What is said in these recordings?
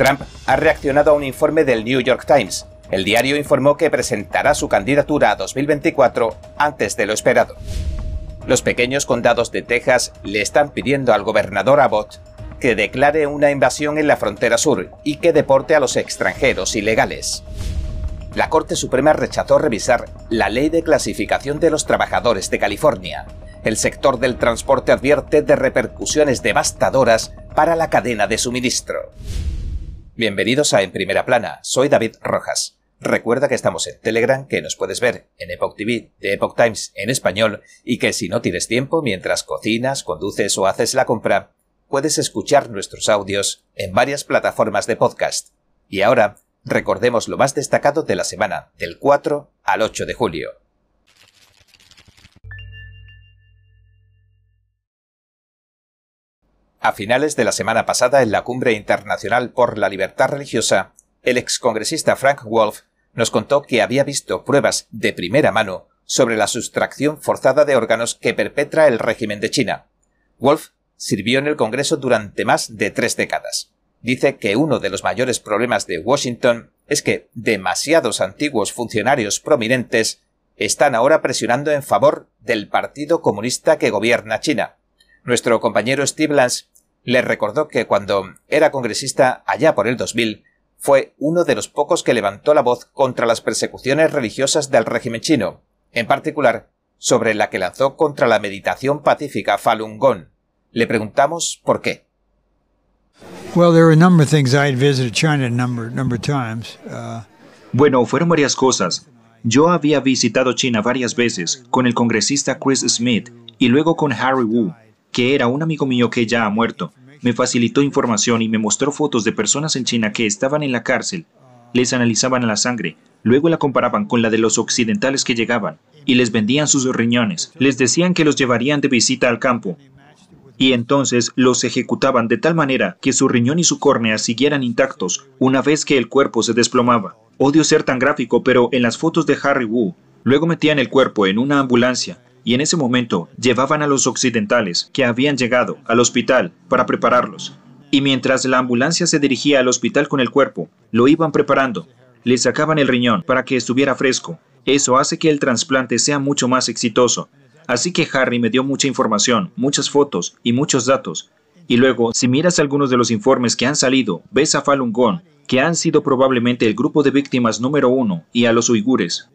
Trump ha reaccionado a un informe del New York Times. El diario informó que presentará su candidatura a 2024 antes de lo esperado. Los pequeños condados de Texas le están pidiendo al gobernador Abbott que declare una invasión en la frontera sur y que deporte a los extranjeros ilegales. La Corte Suprema rechazó revisar la ley de clasificación de los trabajadores de California. El sector del transporte advierte de repercusiones devastadoras para la cadena de suministro. Bienvenidos a En Primera Plana, soy David Rojas. Recuerda que estamos en Telegram, que nos puedes ver en Epoch TV de Epoch Times en español y que si no tienes tiempo mientras cocinas, conduces o haces la compra, puedes escuchar nuestros audios en varias plataformas de podcast. Y ahora, recordemos lo más destacado de la semana, del 4 al 8 de julio. A finales de la semana pasada, en la Cumbre Internacional por la Libertad Religiosa, el excongresista Frank Wolf nos contó que había visto pruebas de primera mano sobre la sustracción forzada de órganos que perpetra el régimen de China. Wolf sirvió en el Congreso durante más de tres décadas. Dice que uno de los mayores problemas de Washington es que demasiados antiguos funcionarios prominentes están ahora presionando en favor del Partido Comunista que gobierna China. Nuestro compañero Steve Lance le recordó que cuando era congresista allá por el 2000, fue uno de los pocos que levantó la voz contra las persecuciones religiosas del régimen chino, en particular sobre la que lanzó contra la meditación pacífica Falun Gong. Le preguntamos por qué. Bueno, fueron varias cosas. Yo había visitado China varias veces con el congresista Chris Smith y luego con Harry Wu, que era un amigo mío que ya ha muerto. Me facilitó información y me mostró fotos de personas en China que estaban en la cárcel. Les analizaban la sangre, luego la comparaban con la de los occidentales que llegaban, y les vendían sus riñones. Les decían que los llevarían de visita al campo. Y entonces los ejecutaban de tal manera que su riñón y su córnea siguieran intactos una vez que el cuerpo se desplomaba. Odio ser tan gráfico, pero en las fotos de Harry Wu, luego metían el cuerpo en una ambulancia y en ese momento llevaban a los occidentales que habían llegado al hospital para prepararlos. Y mientras la ambulancia se dirigía al hospital con el cuerpo, lo iban preparando. Le sacaban el riñón para que estuviera fresco. Eso hace que el trasplante sea mucho más exitoso. Así que Harry me dio mucha información, muchas fotos y muchos datos. Y luego, si miras algunos de los informes que han salido, ves a Falun Gong, que han sido probablemente el grupo de víctimas número uno, y a los uigures.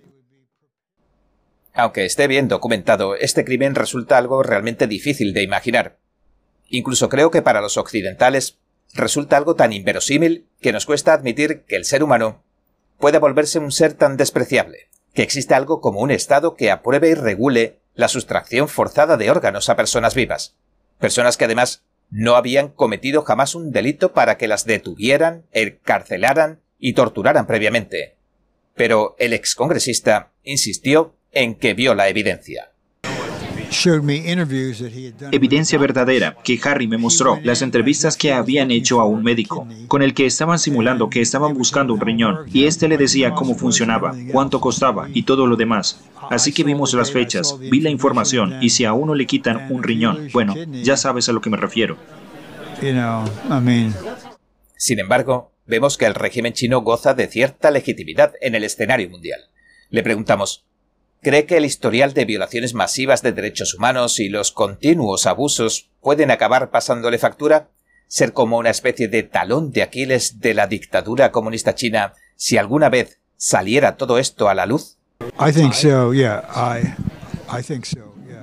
Aunque esté bien documentado, este crimen resulta algo realmente difícil de imaginar. Incluso creo que para los occidentales resulta algo tan inverosímil que nos cuesta admitir que el ser humano puede volverse un ser tan despreciable, que existe algo como un Estado que apruebe y regule la sustracción forzada de órganos a personas vivas, personas que además no habían cometido jamás un delito para que las detuvieran, encarcelaran y torturaran previamente. Pero el excongresista insistió en que vio la evidencia. Evidencia verdadera que Harry me mostró, las entrevistas que habían hecho a un médico, con el que estaban simulando que estaban buscando un riñón, y este le decía cómo funcionaba, cuánto costaba y todo lo demás. Así que vimos las fechas, vi la información, y si a uno le quitan un riñón, bueno, ya sabes a lo que me refiero. Sin embargo, vemos que el régimen chino goza de cierta legitimidad en el escenario mundial. Le preguntamos, cree que el historial de violaciones masivas de derechos humanos y los continuos abusos pueden acabar pasándole factura, ser como una especie de talón de Aquiles de la dictadura comunista china si alguna vez saliera todo esto a la luz?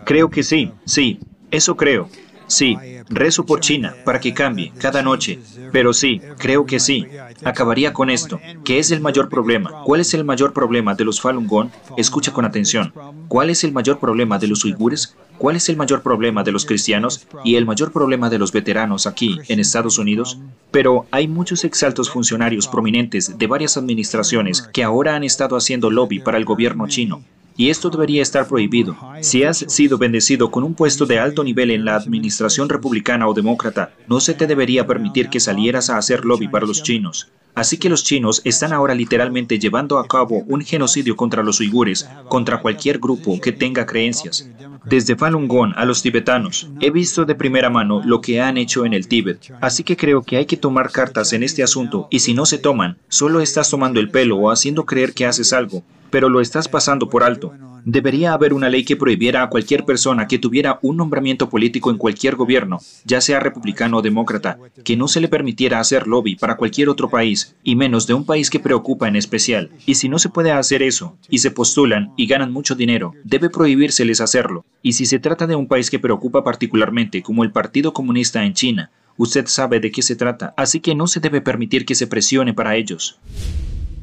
Creo que sí, sí, eso creo. Sí, rezo por China para que cambie cada noche. Pero sí, creo que sí. Acabaría con esto. ¿Qué es el mayor problema? ¿Cuál es el mayor problema de los Falun Gong? Escucha con atención. ¿Cuál es el mayor problema de los uigures? ¿Cuál es el mayor problema de los cristianos y el mayor problema de los veteranos aquí en Estados Unidos? Pero hay muchos exaltos funcionarios prominentes de varias administraciones que ahora han estado haciendo lobby para el gobierno chino y esto debería estar prohibido. Si has sido bendecido con un puesto de alto nivel en la administración republicana o demócrata, no se te debería permitir que salieras a hacer lobby para los chinos. Así que los chinos están ahora literalmente llevando a cabo un genocidio contra los uigures, contra cualquier grupo que tenga creencias. desde Falun Gong a los tibetanos. He visto de primera mano lo que han hecho en el Tíbet, así que creo que hay que tomar cartas en este asunto y si no se toman, solo estás tomando el pelo o haciendo creer que haces algo, pero lo estás pasando por alto. Debería haber una ley que prohibiera a cualquier persona que tuviera un nombramiento político en cualquier gobierno, ya sea republicano o demócrata, que no se le permitiera hacer lobby para cualquier otro país, y menos de un país que preocupa en especial. Y si no se puede hacer eso, y se postulan y ganan mucho dinero, debe prohibírseles hacerlo. Y si se trata de un país que preocupa particularmente, como el Partido Comunista en China, usted sabe de qué se trata, así que no se debe permitir que se presione para ellos.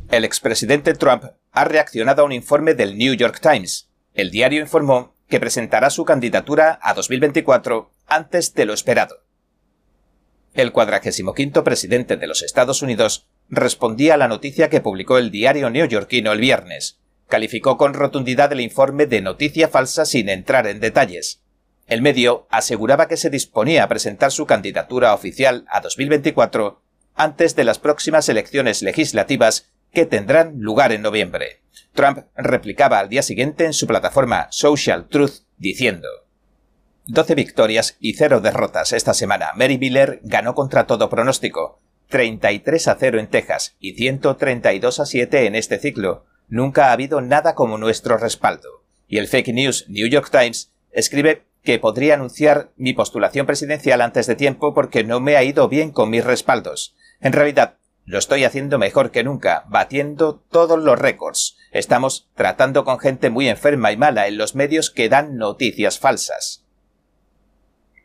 El expresidente Trump ha reaccionado a un informe del New York Times. El diario informó que presentará su candidatura a 2024 antes de lo esperado. El 45 presidente de los Estados Unidos respondía a la noticia que publicó el diario neoyorquino el viernes. Calificó con rotundidad el informe de noticia falsa sin entrar en detalles. El medio aseguraba que se disponía a presentar su candidatura oficial a 2024 antes de las próximas elecciones legislativas que tendrán lugar en noviembre. Trump replicaba al día siguiente en su plataforma Social Truth diciendo 12 victorias y 0 derrotas esta semana. Mary Miller ganó contra todo pronóstico. 33 a 0 en Texas y 132 a 7 en este ciclo. Nunca ha habido nada como nuestro respaldo. Y el fake news New York Times escribe que podría anunciar mi postulación presidencial antes de tiempo porque no me ha ido bien con mis respaldos. En realidad, lo estoy haciendo mejor que nunca, batiendo todos los récords. Estamos tratando con gente muy enferma y mala en los medios que dan noticias falsas.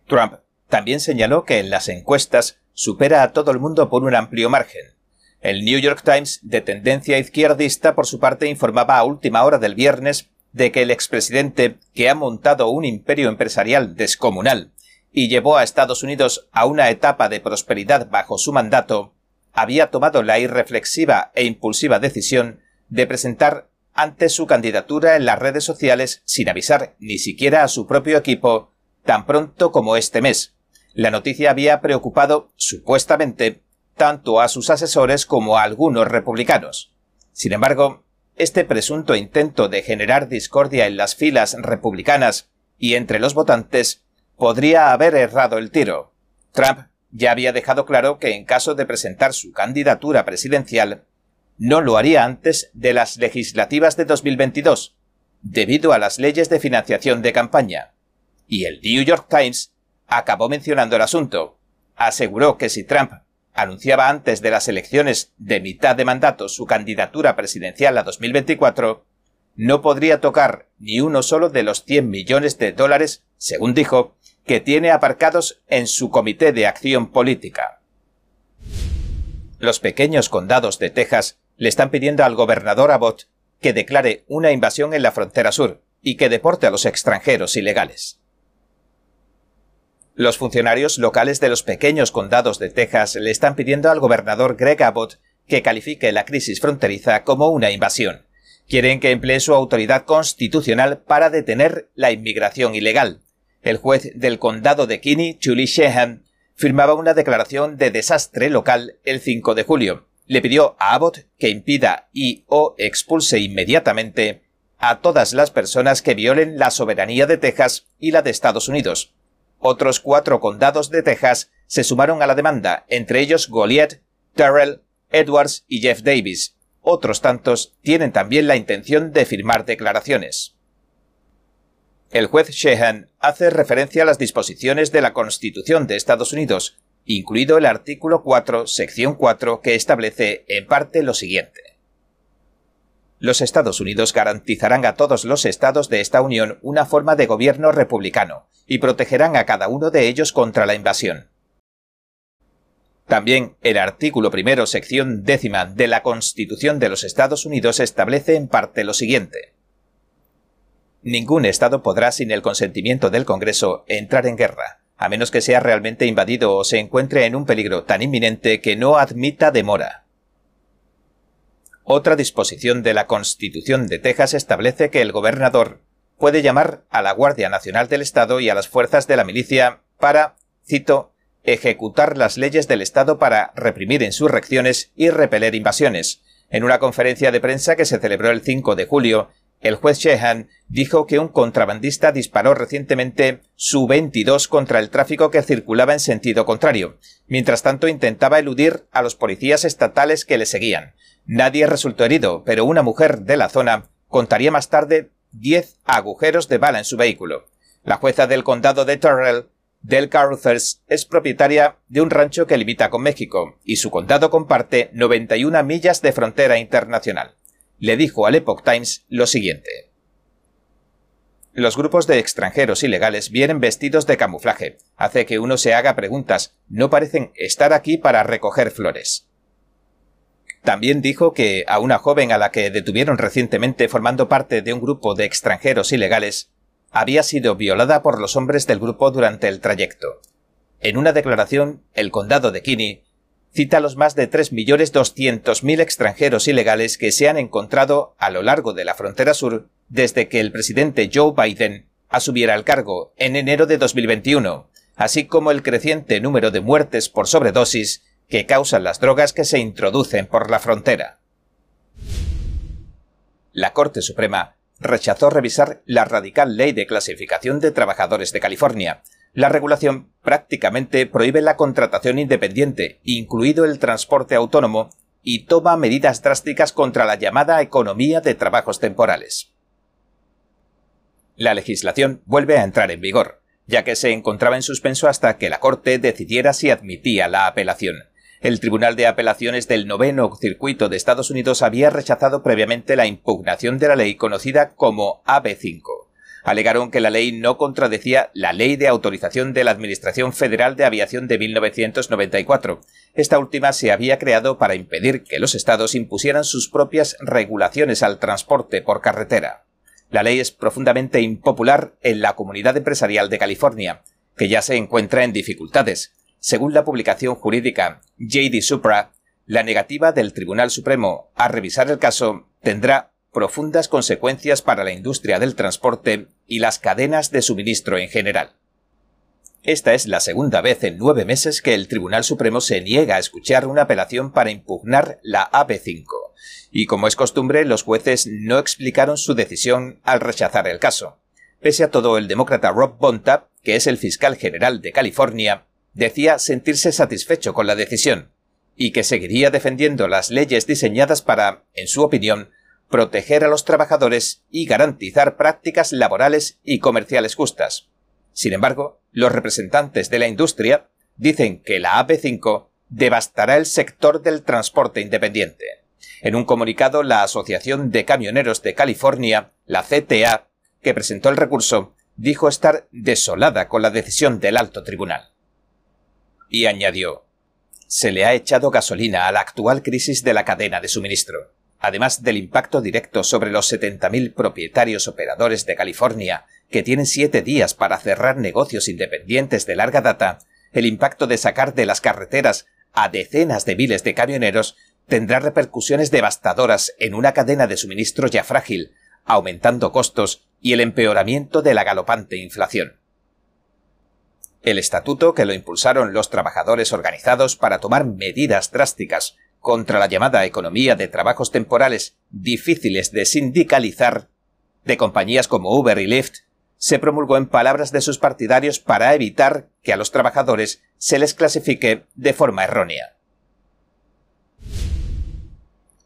Trump también señaló que en las encuestas supera a todo el mundo por un amplio margen. El New York Times, de tendencia izquierdista, por su parte, informaba a última hora del viernes de que el expresidente, que ha montado un imperio empresarial descomunal y llevó a Estados Unidos a una etapa de prosperidad bajo su mandato, había tomado la irreflexiva e impulsiva decisión de presentar antes su candidatura en las redes sociales sin avisar ni siquiera a su propio equipo tan pronto como este mes. La noticia había preocupado, supuestamente, tanto a sus asesores como a algunos republicanos. Sin embargo, este presunto intento de generar discordia en las filas republicanas y entre los votantes podría haber errado el tiro. Trump ya había dejado claro que en caso de presentar su candidatura presidencial, no lo haría antes de las legislativas de 2022, debido a las leyes de financiación de campaña. Y el New York Times acabó mencionando el asunto. Aseguró que si Trump anunciaba antes de las elecciones de mitad de mandato su candidatura presidencial a 2024, no podría tocar ni uno solo de los 100 millones de dólares, según dijo, que tiene aparcados en su Comité de Acción Política. Los pequeños condados de Texas le están pidiendo al gobernador Abbott que declare una invasión en la frontera sur y que deporte a los extranjeros ilegales. Los funcionarios locales de los pequeños condados de Texas le están pidiendo al gobernador Greg Abbott que califique la crisis fronteriza como una invasión. Quieren que emplee su autoridad constitucional para detener la inmigración ilegal, el juez del condado de Kinney, Julie Sheehan, firmaba una declaración de desastre local el 5 de julio. Le pidió a Abbott que impida y o expulse inmediatamente a todas las personas que violen la soberanía de Texas y la de Estados Unidos. Otros cuatro condados de Texas se sumaron a la demanda, entre ellos Goliath, Terrell, Edwards y Jeff Davis. Otros tantos tienen también la intención de firmar declaraciones. El juez Sheehan hace referencia a las disposiciones de la Constitución de Estados Unidos, incluido el artículo 4, sección 4, que establece en parte lo siguiente. Los Estados Unidos garantizarán a todos los estados de esta Unión una forma de gobierno republicano y protegerán a cada uno de ellos contra la invasión. También el artículo primero, sección décima de la Constitución de los Estados Unidos establece en parte lo siguiente. Ningún Estado podrá, sin el consentimiento del Congreso, entrar en guerra, a menos que sea realmente invadido o se encuentre en un peligro tan inminente que no admita demora. Otra disposición de la Constitución de Texas establece que el gobernador puede llamar a la Guardia Nacional del Estado y a las fuerzas de la milicia para, cito, ejecutar las leyes del Estado para reprimir insurrecciones y repeler invasiones. En una conferencia de prensa que se celebró el 5 de julio el juez Sheehan dijo que un contrabandista disparó recientemente su 22 contra el tráfico que circulaba en sentido contrario. Mientras tanto intentaba eludir a los policías estatales que le seguían. Nadie resultó herido, pero una mujer de la zona contaría más tarde 10 agujeros de bala en su vehículo. La jueza del condado de Terrell, Del Caruthers, es propietaria de un rancho que limita con México y su condado comparte 91 millas de frontera internacional le dijo al Epoch Times lo siguiente. Los grupos de extranjeros ilegales vienen vestidos de camuflaje. Hace que uno se haga preguntas. No parecen estar aquí para recoger flores. También dijo que a una joven a la que detuvieron recientemente formando parte de un grupo de extranjeros ilegales había sido violada por los hombres del grupo durante el trayecto. En una declaración, el condado de Kinney cita los más de 3.200.000 extranjeros ilegales que se han encontrado a lo largo de la frontera sur desde que el presidente Joe Biden asumiera el cargo en enero de 2021, así como el creciente número de muertes por sobredosis que causan las drogas que se introducen por la frontera. La Corte Suprema rechazó revisar la radical ley de clasificación de trabajadores de California, la regulación prácticamente prohíbe la contratación independiente, incluido el transporte autónomo, y toma medidas drásticas contra la llamada economía de trabajos temporales. La legislación vuelve a entrar en vigor, ya que se encontraba en suspenso hasta que la Corte decidiera si admitía la apelación. El Tribunal de Apelaciones del Noveno Circuito de Estados Unidos había rechazado previamente la impugnación de la ley conocida como AB5 alegaron que la ley no contradecía la Ley de Autorización de la Administración Federal de Aviación de 1994. Esta última se había creado para impedir que los estados impusieran sus propias regulaciones al transporte por carretera. La ley es profundamente impopular en la comunidad empresarial de California, que ya se encuentra en dificultades. Según la publicación jurídica JD Supra, la negativa del Tribunal Supremo a revisar el caso tendrá profundas consecuencias para la industria del transporte y las cadenas de suministro en general. Esta es la segunda vez en nueve meses que el Tribunal Supremo se niega a escuchar una apelación para impugnar la AP5, y como es costumbre, los jueces no explicaron su decisión al rechazar el caso. Pese a todo, el demócrata Rob Bonta, que es el fiscal general de California, decía sentirse satisfecho con la decisión, y que seguiría defendiendo las leyes diseñadas para, en su opinión, proteger a los trabajadores y garantizar prácticas laborales y comerciales justas. Sin embargo, los representantes de la industria dicen que la AP5 devastará el sector del transporte independiente. En un comunicado, la Asociación de Camioneros de California, la CTA, que presentó el recurso, dijo estar desolada con la decisión del alto tribunal. Y añadió, se le ha echado gasolina a la actual crisis de la cadena de suministro además del impacto directo sobre los 70.000 propietarios operadores de California, que tienen siete días para cerrar negocios independientes de larga data, el impacto de sacar de las carreteras a decenas de miles de camioneros tendrá repercusiones devastadoras en una cadena de suministro ya frágil, aumentando costos y el empeoramiento de la galopante inflación. El estatuto que lo impulsaron los trabajadores organizados para tomar medidas drásticas contra la llamada economía de trabajos temporales difíciles de sindicalizar de compañías como Uber y Lyft, se promulgó en palabras de sus partidarios para evitar que a los trabajadores se les clasifique de forma errónea.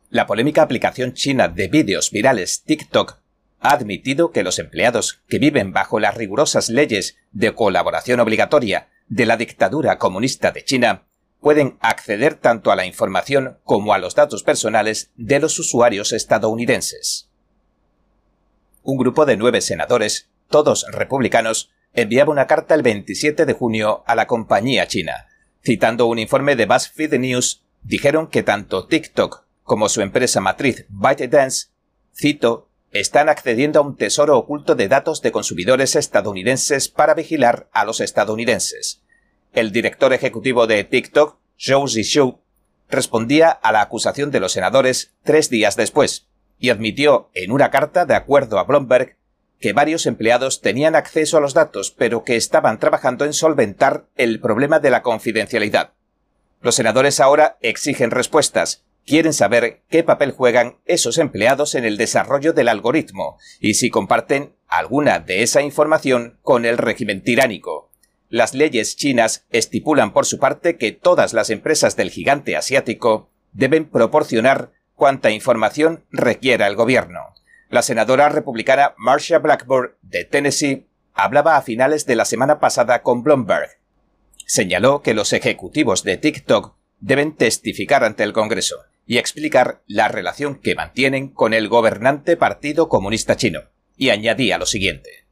La polémica aplicación china de vídeos virales TikTok ha admitido que los empleados que viven bajo las rigurosas leyes de colaboración obligatoria de la dictadura comunista de China pueden acceder tanto a la información como a los datos personales de los usuarios estadounidenses. Un grupo de nueve senadores, todos republicanos, enviaba una carta el 27 de junio a la compañía china. Citando un informe de BuzzFeed News, dijeron que tanto TikTok como su empresa matriz ByteDance, cito, están accediendo a un tesoro oculto de datos de consumidores estadounidenses para vigilar a los estadounidenses. El director ejecutivo de TikTok, Zhou Zishou, respondía a la acusación de los senadores tres días después y admitió en una carta, de acuerdo a Bloomberg, que varios empleados tenían acceso a los datos, pero que estaban trabajando en solventar el problema de la confidencialidad. Los senadores ahora exigen respuestas, quieren saber qué papel juegan esos empleados en el desarrollo del algoritmo y si comparten alguna de esa información con el régimen tiránico. Las leyes chinas estipulan por su parte que todas las empresas del gigante asiático deben proporcionar cuanta información requiera el gobierno. La senadora republicana Marcia Blackburn de Tennessee hablaba a finales de la semana pasada con Bloomberg. Señaló que los ejecutivos de TikTok deben testificar ante el Congreso y explicar la relación que mantienen con el gobernante Partido Comunista Chino. Y añadía lo siguiente.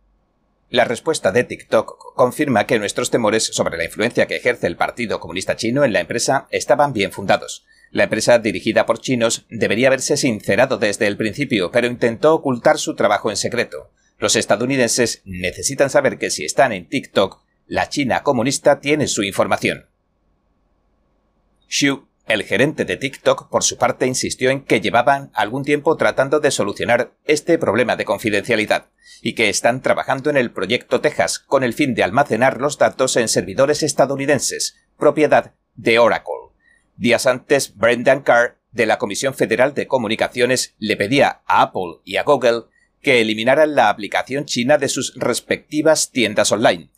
La respuesta de TikTok confirma que nuestros temores sobre la influencia que ejerce el Partido Comunista Chino en la empresa estaban bien fundados. La empresa dirigida por chinos debería haberse sincerado desde el principio, pero intentó ocultar su trabajo en secreto. Los estadounidenses necesitan saber que si están en TikTok, la China comunista tiene su información. Xu, el gerente de TikTok, por su parte, insistió en que llevaban algún tiempo tratando de solucionar este problema de confidencialidad y que están trabajando en el proyecto Texas con el fin de almacenar los datos en servidores estadounidenses, propiedad de Oracle. Días antes, Brendan Carr, de la Comisión Federal de Comunicaciones, le pedía a Apple y a Google que eliminaran la aplicación china de sus respectivas tiendas online.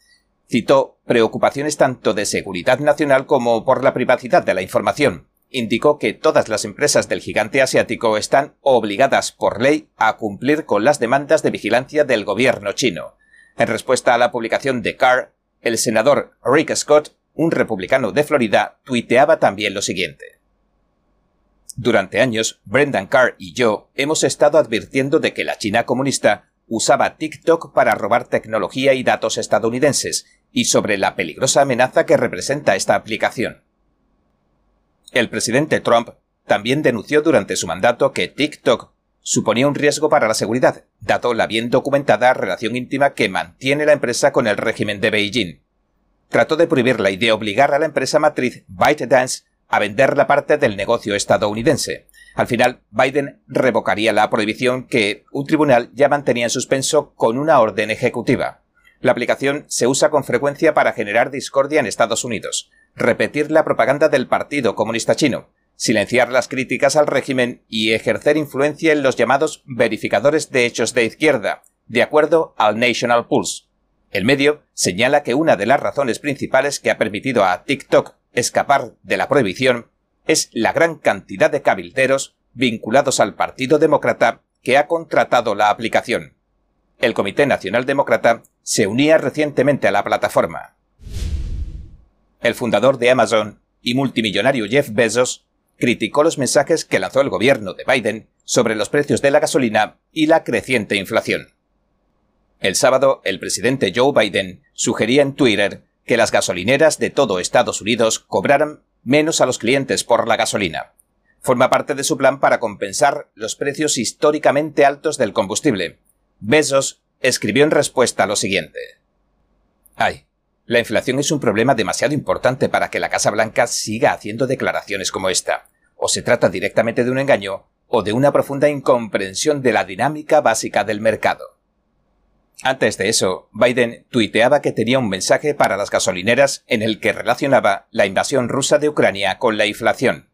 Citó preocupaciones tanto de seguridad nacional como por la privacidad de la información. Indicó que todas las empresas del gigante asiático están obligadas por ley a cumplir con las demandas de vigilancia del gobierno chino. En respuesta a la publicación de Carr, el senador Rick Scott un republicano de Florida, tuiteaba también lo siguiente. Durante años, Brendan Carr y yo hemos estado advirtiendo de que la China comunista usaba TikTok para robar tecnología y datos estadounidenses y sobre la peligrosa amenaza que representa esta aplicación. El presidente Trump también denunció durante su mandato que TikTok suponía un riesgo para la seguridad, dado la bien documentada relación íntima que mantiene la empresa con el régimen de Beijing trató de prohibirla y de obligar a la empresa matriz ByteDance a vender la parte del negocio estadounidense. Al final, Biden revocaría la prohibición que un tribunal ya mantenía en suspenso con una orden ejecutiva. La aplicación se usa con frecuencia para generar discordia en Estados Unidos, repetir la propaganda del Partido Comunista Chino, silenciar las críticas al régimen y ejercer influencia en los llamados verificadores de hechos de izquierda, de acuerdo al National Pulse. El medio señala que una de las razones principales que ha permitido a TikTok escapar de la prohibición es la gran cantidad de cabilderos vinculados al Partido Demócrata que ha contratado la aplicación. El Comité Nacional Demócrata se unía recientemente a la plataforma. El fundador de Amazon y multimillonario Jeff Bezos criticó los mensajes que lanzó el gobierno de Biden sobre los precios de la gasolina y la creciente inflación. El sábado, el presidente Joe Biden sugería en Twitter que las gasolineras de todo Estados Unidos cobraran menos a los clientes por la gasolina. Forma parte de su plan para compensar los precios históricamente altos del combustible. Besos escribió en respuesta lo siguiente. Ay, la inflación es un problema demasiado importante para que la Casa Blanca siga haciendo declaraciones como esta. O se trata directamente de un engaño o de una profunda incomprensión de la dinámica básica del mercado. Antes de eso, Biden tuiteaba que tenía un mensaje para las gasolineras en el que relacionaba la invasión rusa de Ucrania con la inflación.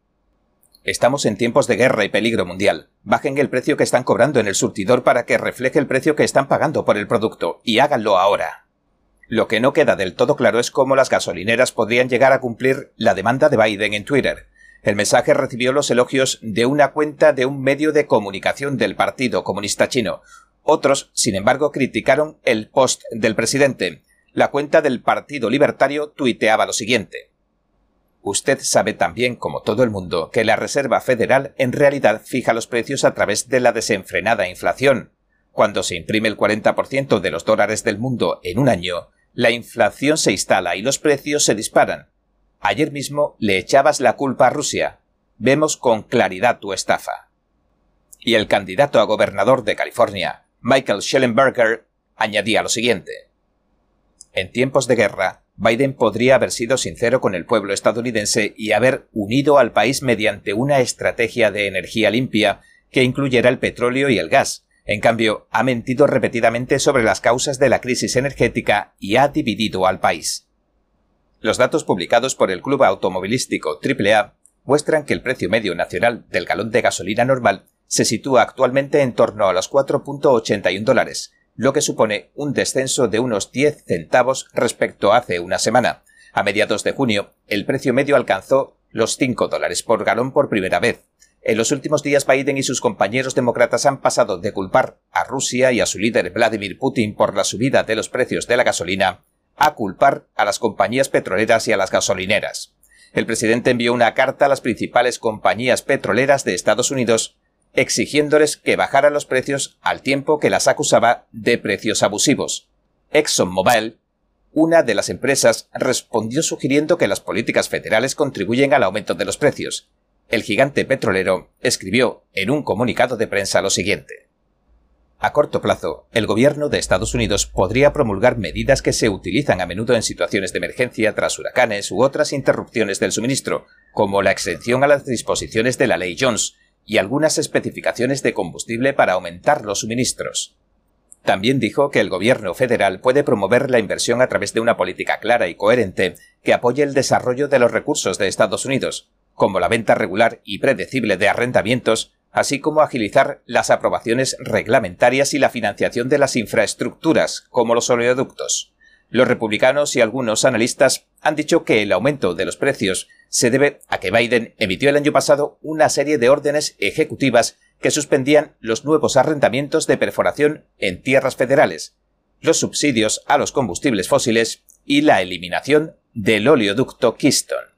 Estamos en tiempos de guerra y peligro mundial. Bajen el precio que están cobrando en el surtidor para que refleje el precio que están pagando por el producto, y háganlo ahora. Lo que no queda del todo claro es cómo las gasolineras podrían llegar a cumplir la demanda de Biden en Twitter. El mensaje recibió los elogios de una cuenta de un medio de comunicación del Partido Comunista Chino, otros, sin embargo, criticaron el post del presidente. La cuenta del Partido Libertario tuiteaba lo siguiente. Usted sabe también, como todo el mundo, que la Reserva Federal en realidad fija los precios a través de la desenfrenada inflación. Cuando se imprime el 40% de los dólares del mundo en un año, la inflación se instala y los precios se disparan. Ayer mismo le echabas la culpa a Rusia. Vemos con claridad tu estafa. Y el candidato a gobernador de California, Michael Schellenberger añadía lo siguiente. En tiempos de guerra, Biden podría haber sido sincero con el pueblo estadounidense y haber unido al país mediante una estrategia de energía limpia que incluyera el petróleo y el gas. En cambio, ha mentido repetidamente sobre las causas de la crisis energética y ha dividido al país. Los datos publicados por el club automovilístico AAA muestran que el precio medio nacional del galón de gasolina normal se sitúa actualmente en torno a los 4.81 dólares, lo que supone un descenso de unos 10 centavos respecto a hace una semana. A mediados de junio, el precio medio alcanzó los 5 dólares por galón por primera vez. En los últimos días Biden y sus compañeros demócratas han pasado de culpar a Rusia y a su líder Vladimir Putin por la subida de los precios de la gasolina a culpar a las compañías petroleras y a las gasolineras. El presidente envió una carta a las principales compañías petroleras de Estados Unidos exigiéndoles que bajaran los precios al tiempo que las acusaba de precios abusivos. ExxonMobil, una de las empresas, respondió sugiriendo que las políticas federales contribuyen al aumento de los precios. El gigante petrolero escribió en un comunicado de prensa lo siguiente. A corto plazo, el gobierno de Estados Unidos podría promulgar medidas que se utilizan a menudo en situaciones de emergencia tras huracanes u otras interrupciones del suministro, como la exención a las disposiciones de la ley Jones, y algunas especificaciones de combustible para aumentar los suministros. También dijo que el gobierno federal puede promover la inversión a través de una política clara y coherente que apoye el desarrollo de los recursos de Estados Unidos, como la venta regular y predecible de arrendamientos, así como agilizar las aprobaciones reglamentarias y la financiación de las infraestructuras, como los oleoductos. Los republicanos y algunos analistas han dicho que el aumento de los precios se debe a que Biden emitió el año pasado una serie de órdenes ejecutivas que suspendían los nuevos arrendamientos de perforación en tierras federales, los subsidios a los combustibles fósiles y la eliminación del oleoducto Keystone.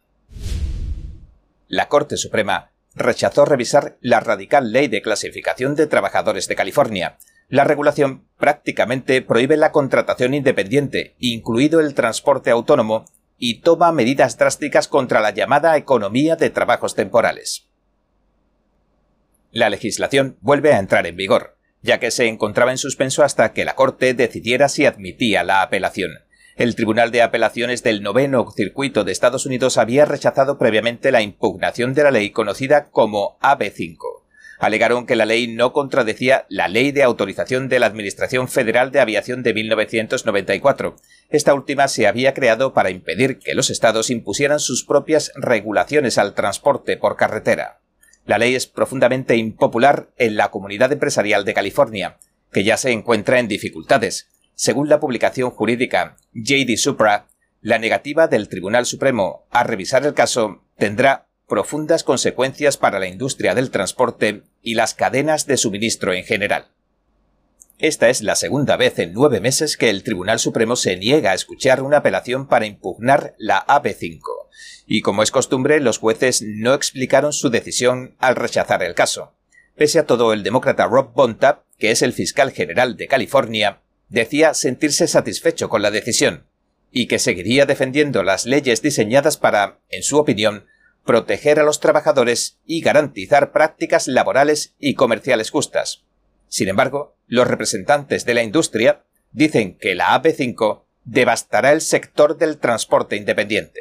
La Corte Suprema rechazó revisar la radical ley de clasificación de trabajadores de California. La regulación prácticamente prohíbe la contratación independiente, incluido el transporte autónomo, y toma medidas drásticas contra la llamada economía de trabajos temporales. La legislación vuelve a entrar en vigor, ya que se encontraba en suspenso hasta que la Corte decidiera si admitía la apelación. El Tribunal de Apelaciones del Noveno Circuito de Estados Unidos había rechazado previamente la impugnación de la ley conocida como AB5 alegaron que la ley no contradecía la Ley de Autorización de la Administración Federal de Aviación de 1994. Esta última se había creado para impedir que los estados impusieran sus propias regulaciones al transporte por carretera. La ley es profundamente impopular en la comunidad empresarial de California, que ya se encuentra en dificultades. Según la publicación jurídica JD Supra, la negativa del Tribunal Supremo a revisar el caso tendrá profundas consecuencias para la industria del transporte y las cadenas de suministro en general. Esta es la segunda vez en nueve meses que el Tribunal Supremo se niega a escuchar una apelación para impugnar la AP5, y como es costumbre, los jueces no explicaron su decisión al rechazar el caso. Pese a todo, el demócrata Rob Bonta, que es el fiscal general de California, decía sentirse satisfecho con la decisión, y que seguiría defendiendo las leyes diseñadas para, en su opinión, proteger a los trabajadores y garantizar prácticas laborales y comerciales justas. Sin embargo, los representantes de la industria dicen que la AP5 devastará el sector del transporte independiente.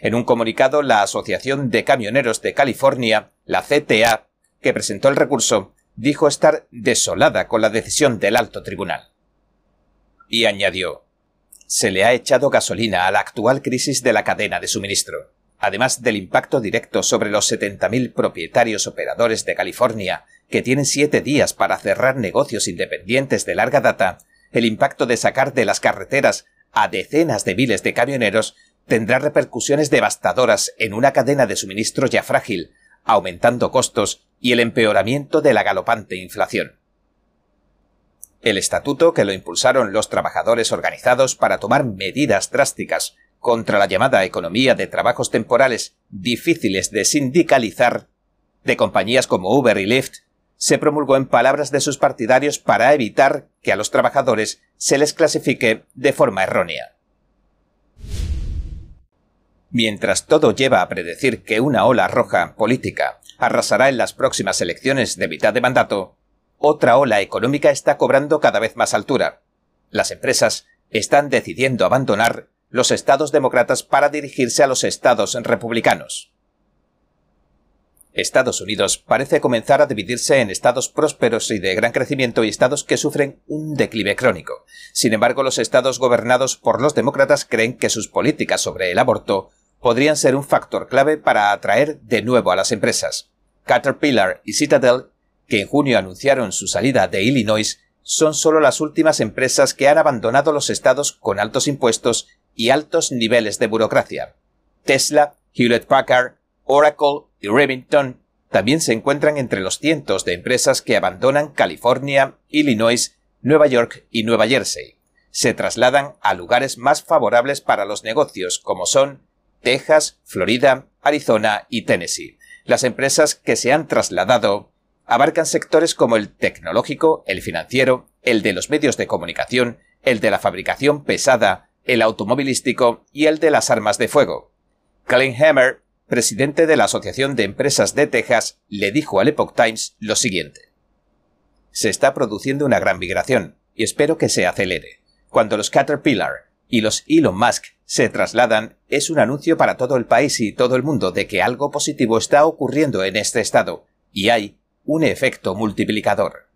En un comunicado, la Asociación de Camioneros de California, la CTA, que presentó el recurso, dijo estar desolada con la decisión del alto tribunal. Y añadió, se le ha echado gasolina a la actual crisis de la cadena de suministro además del impacto directo sobre los 70.000 propietarios operadores de California, que tienen siete días para cerrar negocios independientes de larga data, el impacto de sacar de las carreteras a decenas de miles de camioneros tendrá repercusiones devastadoras en una cadena de suministro ya frágil, aumentando costos y el empeoramiento de la galopante inflación. El estatuto que lo impulsaron los trabajadores organizados para tomar medidas drásticas contra la llamada economía de trabajos temporales difíciles de sindicalizar de compañías como Uber y Lyft, se promulgó en palabras de sus partidarios para evitar que a los trabajadores se les clasifique de forma errónea. Mientras todo lleva a predecir que una ola roja política arrasará en las próximas elecciones de mitad de mandato, otra ola económica está cobrando cada vez más altura. Las empresas están decidiendo abandonar los estados demócratas para dirigirse a los estados republicanos. Estados Unidos parece comenzar a dividirse en estados prósperos y de gran crecimiento y estados que sufren un declive crónico. Sin embargo, los estados gobernados por los demócratas creen que sus políticas sobre el aborto podrían ser un factor clave para atraer de nuevo a las empresas. Caterpillar y Citadel, que en junio anunciaron su salida de Illinois, son solo las últimas empresas que han abandonado los estados con altos impuestos y altos niveles de burocracia. Tesla, Hewlett Packard, Oracle y Remington también se encuentran entre los cientos de empresas que abandonan California, Illinois, Nueva York y Nueva Jersey. Se trasladan a lugares más favorables para los negocios como son Texas, Florida, Arizona y Tennessee. Las empresas que se han trasladado abarcan sectores como el tecnológico, el financiero, el de los medios de comunicación, el de la fabricación pesada, el automovilístico y el de las armas de fuego. Colin Hammer, presidente de la Asociación de Empresas de Texas, le dijo al Epoch Times lo siguiente. Se está produciendo una gran migración, y espero que se acelere. Cuando los Caterpillar y los Elon Musk se trasladan, es un anuncio para todo el país y todo el mundo de que algo positivo está ocurriendo en este estado, y hay un efecto multiplicador.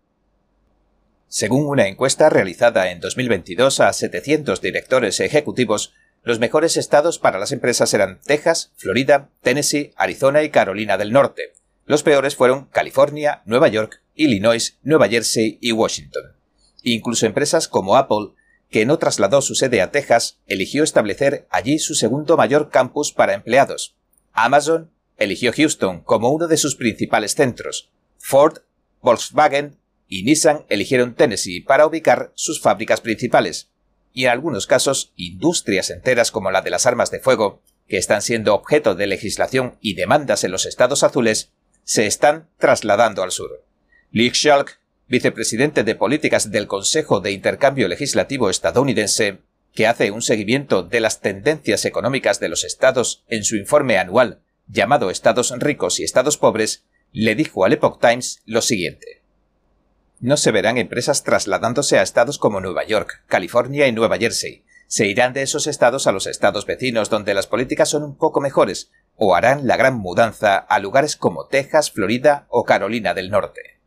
Según una encuesta realizada en 2022 a 700 directores ejecutivos, los mejores estados para las empresas eran Texas, Florida, Tennessee, Arizona y Carolina del Norte. Los peores fueron California, Nueva York, Illinois, Nueva Jersey y Washington. Incluso empresas como Apple, que no trasladó su sede a Texas, eligió establecer allí su segundo mayor campus para empleados. Amazon eligió Houston como uno de sus principales centros. Ford, Volkswagen y Nissan eligieron Tennessee para ubicar sus fábricas principales. Y en algunos casos, industrias enteras como la de las armas de fuego, que están siendo objeto de legislación y demandas en los estados azules, se están trasladando al sur. Lee Schalk, vicepresidente de políticas del Consejo de Intercambio Legislativo estadounidense, que hace un seguimiento de las tendencias económicas de los estados en su informe anual llamado Estados ricos y Estados pobres, le dijo al Epoch Times lo siguiente. No se verán empresas trasladándose a estados como Nueva York, California y Nueva Jersey. Se irán de esos estados a los estados vecinos donde las políticas son un poco mejores, o harán la gran mudanza a lugares como Texas, Florida o Carolina del Norte.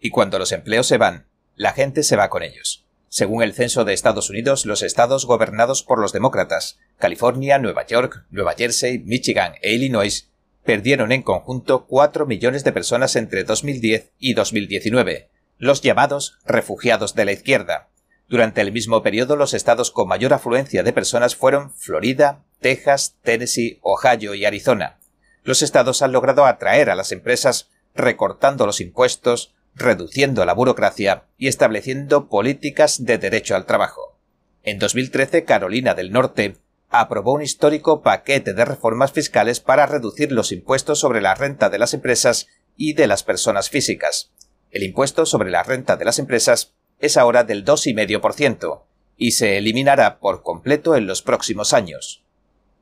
Y cuando los empleos se van, la gente se va con ellos. Según el censo de Estados Unidos, los estados gobernados por los demócratas, California, Nueva York, Nueva Jersey, Michigan e Illinois, perdieron en conjunto 4 millones de personas entre 2010 y 2019, los llamados refugiados de la izquierda. Durante el mismo periodo los estados con mayor afluencia de personas fueron Florida, Texas, Tennessee, Ohio y Arizona. Los estados han logrado atraer a las empresas recortando los impuestos, reduciendo la burocracia y estableciendo políticas de derecho al trabajo. En 2013 Carolina del Norte aprobó un histórico paquete de reformas fiscales para reducir los impuestos sobre la renta de las empresas y de las personas físicas. El impuesto sobre la renta de las empresas es ahora del 2,5% y se eliminará por completo en los próximos años.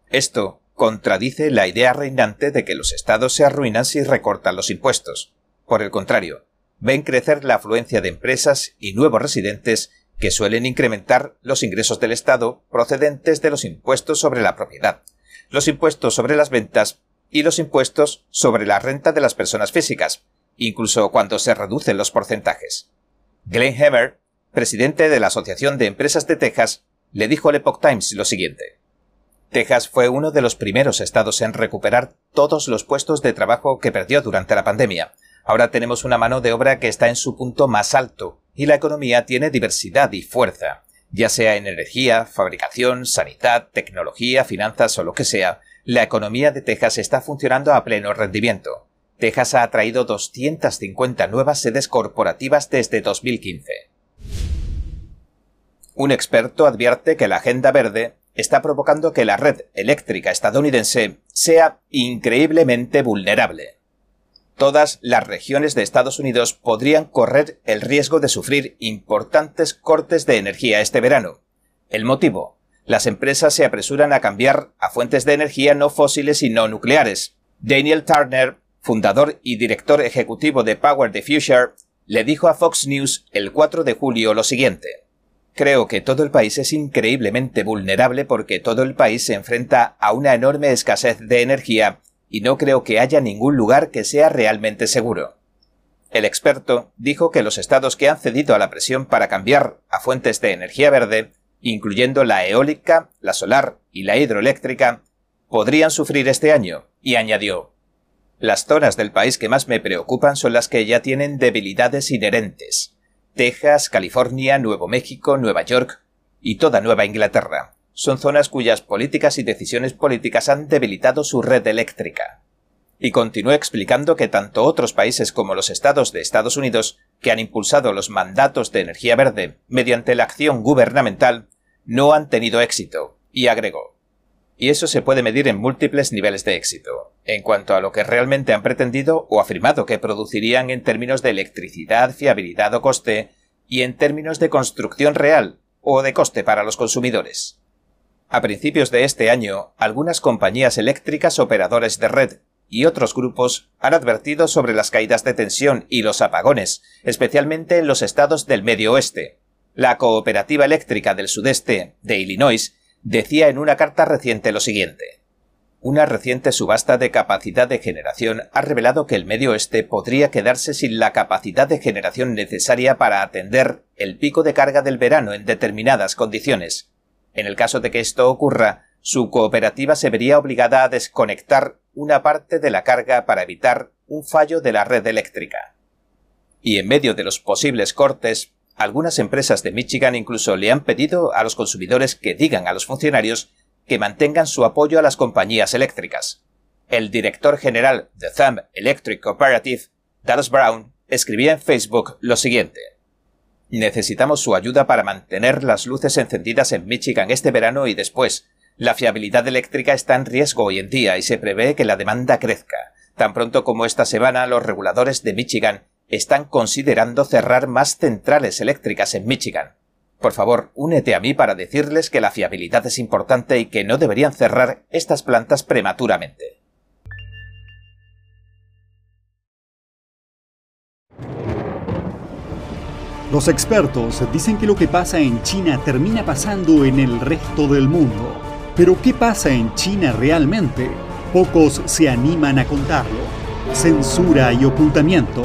Esto contradice la idea reinante de que los estados se arruinan si recortan los impuestos. Por el contrario, ven crecer la afluencia de empresas y nuevos residentes que suelen incrementar los ingresos del Estado procedentes de los impuestos sobre la propiedad, los impuestos sobre las ventas y los impuestos sobre la renta de las personas físicas, incluso cuando se reducen los porcentajes. Glenn Hammer, presidente de la Asociación de Empresas de Texas, le dijo al Epoch Times lo siguiente. Texas fue uno de los primeros estados en recuperar todos los puestos de trabajo que perdió durante la pandemia, Ahora tenemos una mano de obra que está en su punto más alto y la economía tiene diversidad y fuerza, ya sea en energía, fabricación, sanidad, tecnología, finanzas o lo que sea. La economía de Texas está funcionando a pleno rendimiento. Texas ha atraído 250 nuevas sedes corporativas desde 2015. Un experto advierte que la Agenda Verde está provocando que la red eléctrica estadounidense sea increíblemente vulnerable todas las regiones de Estados Unidos podrían correr el riesgo de sufrir importantes cortes de energía este verano. El motivo. Las empresas se apresuran a cambiar a fuentes de energía no fósiles y no nucleares. Daniel Turner, fundador y director ejecutivo de Power the Future, le dijo a Fox News el 4 de julio lo siguiente. Creo que todo el país es increíblemente vulnerable porque todo el país se enfrenta a una enorme escasez de energía y no creo que haya ningún lugar que sea realmente seguro. El experto dijo que los estados que han cedido a la presión para cambiar a fuentes de energía verde, incluyendo la eólica, la solar y la hidroeléctrica, podrían sufrir este año, y añadió, Las zonas del país que más me preocupan son las que ya tienen debilidades inherentes. Texas, California, Nuevo México, Nueva York y toda Nueva Inglaterra. Son zonas cuyas políticas y decisiones políticas han debilitado su red eléctrica. Y continuó explicando que tanto otros países como los estados de Estados Unidos, que han impulsado los mandatos de energía verde mediante la acción gubernamental, no han tenido éxito, y agregó, y eso se puede medir en múltiples niveles de éxito, en cuanto a lo que realmente han pretendido o afirmado que producirían en términos de electricidad, fiabilidad o coste, y en términos de construcción real o de coste para los consumidores. A principios de este año, algunas compañías eléctricas operadores de red y otros grupos han advertido sobre las caídas de tensión y los apagones, especialmente en los estados del medio oeste. La Cooperativa Eléctrica del Sudeste, de Illinois, decía en una carta reciente lo siguiente. Una reciente subasta de capacidad de generación ha revelado que el medio oeste podría quedarse sin la capacidad de generación necesaria para atender el pico de carga del verano en determinadas condiciones. En el caso de que esto ocurra, su cooperativa se vería obligada a desconectar una parte de la carga para evitar un fallo de la red eléctrica. Y en medio de los posibles cortes, algunas empresas de Michigan incluso le han pedido a los consumidores que digan a los funcionarios que mantengan su apoyo a las compañías eléctricas. El director general de Thumb Electric Cooperative, Dallas Brown, escribía en Facebook lo siguiente. Necesitamos su ayuda para mantener las luces encendidas en Michigan este verano y después. La fiabilidad eléctrica está en riesgo hoy en día y se prevé que la demanda crezca. Tan pronto como esta semana los reguladores de Michigan están considerando cerrar más centrales eléctricas en Michigan. Por favor, únete a mí para decirles que la fiabilidad es importante y que no deberían cerrar estas plantas prematuramente. Los expertos dicen que lo que pasa en China termina pasando en el resto del mundo. Pero ¿qué pasa en China realmente? Pocos se animan a contarlo. Censura y ocultamiento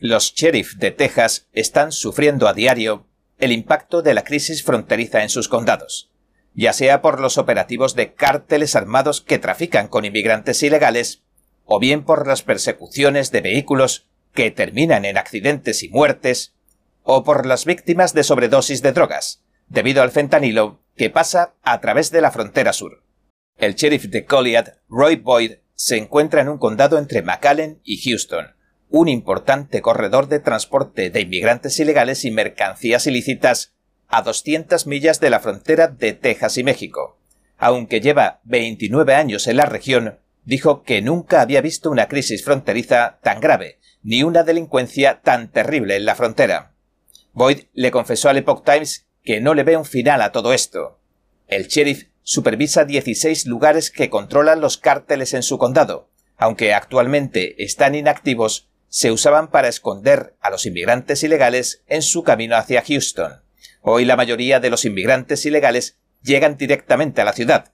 Los sheriff de Texas están sufriendo a diario el impacto de la crisis fronteriza en sus condados, ya sea por los operativos de cárteles armados que trafican con inmigrantes ilegales, o bien por las persecuciones de vehículos que terminan en accidentes y muertes, o por las víctimas de sobredosis de drogas, debido al fentanilo que pasa a través de la frontera sur. El sheriff de Goliath, Roy Boyd, se encuentra en un condado entre McAllen y Houston, un importante corredor de transporte de inmigrantes ilegales y mercancías ilícitas a 200 millas de la frontera de Texas y México. Aunque lleva 29 años en la región, dijo que nunca había visto una crisis fronteriza tan grave, ni una delincuencia tan terrible en la frontera. Boyd le confesó al Epoch Times que no le ve un final a todo esto. El sheriff supervisa 16 lugares que controlan los cárteles en su condado. Aunque actualmente están inactivos, se usaban para esconder a los inmigrantes ilegales en su camino hacia Houston. Hoy la mayoría de los inmigrantes ilegales llegan directamente a la ciudad.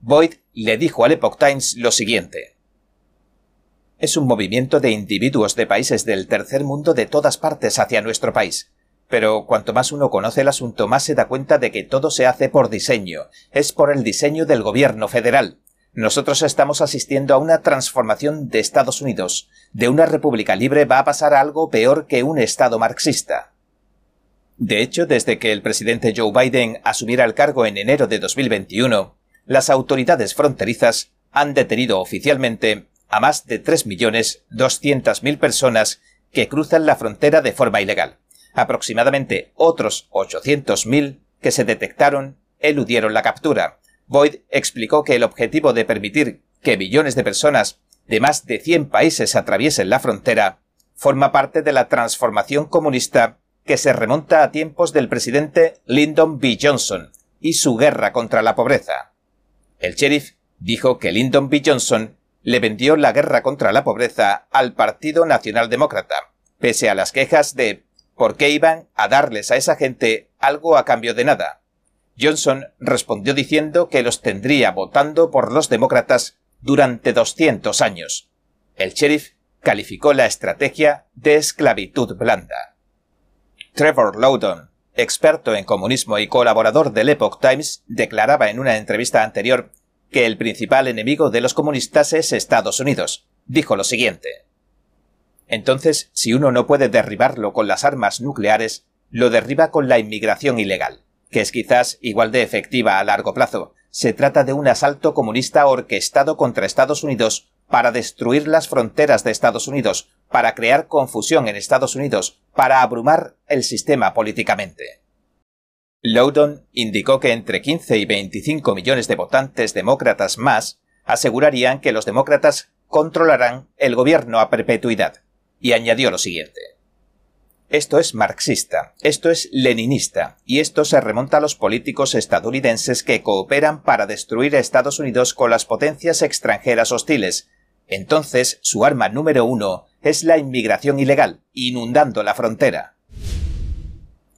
Boyd le dijo al Epoch Times lo siguiente. Es un movimiento de individuos de países del tercer mundo de todas partes hacia nuestro país. Pero cuanto más uno conoce el asunto, más se da cuenta de que todo se hace por diseño. Es por el diseño del gobierno federal. Nosotros estamos asistiendo a una transformación de Estados Unidos. De una república libre va a pasar algo peor que un Estado marxista. De hecho, desde que el presidente Joe Biden asumiera el cargo en enero de 2021, las autoridades fronterizas han detenido oficialmente a más de 3.200.000 personas que cruzan la frontera de forma ilegal. Aproximadamente otros 800.000 que se detectaron eludieron la captura. Boyd explicó que el objetivo de permitir que millones de personas de más de 100 países atraviesen la frontera forma parte de la transformación comunista que se remonta a tiempos del presidente Lyndon B. Johnson y su guerra contra la pobreza. El sheriff dijo que Lyndon B. Johnson le vendió la guerra contra la pobreza al Partido Nacional Demócrata, pese a las quejas de por qué iban a darles a esa gente algo a cambio de nada. Johnson respondió diciendo que los tendría votando por los demócratas durante 200 años. El sheriff calificó la estrategia de esclavitud blanda. Trevor Loudon, experto en comunismo y colaborador del Epoch Times, declaraba en una entrevista anterior que el principal enemigo de los comunistas es Estados Unidos. Dijo lo siguiente. Entonces, si uno no puede derribarlo con las armas nucleares, lo derriba con la inmigración ilegal, que es quizás igual de efectiva a largo plazo. Se trata de un asalto comunista orquestado contra Estados Unidos para destruir las fronteras de Estados Unidos, para crear confusión en Estados Unidos, para abrumar el sistema políticamente. Loudon indicó que entre 15 y 25 millones de votantes demócratas más asegurarían que los demócratas controlarán el gobierno a perpetuidad, y añadió lo siguiente. Esto es marxista, esto es leninista, y esto se remonta a los políticos estadounidenses que cooperan para destruir a Estados Unidos con las potencias extranjeras hostiles, entonces, su arma número uno es la inmigración ilegal, inundando la frontera.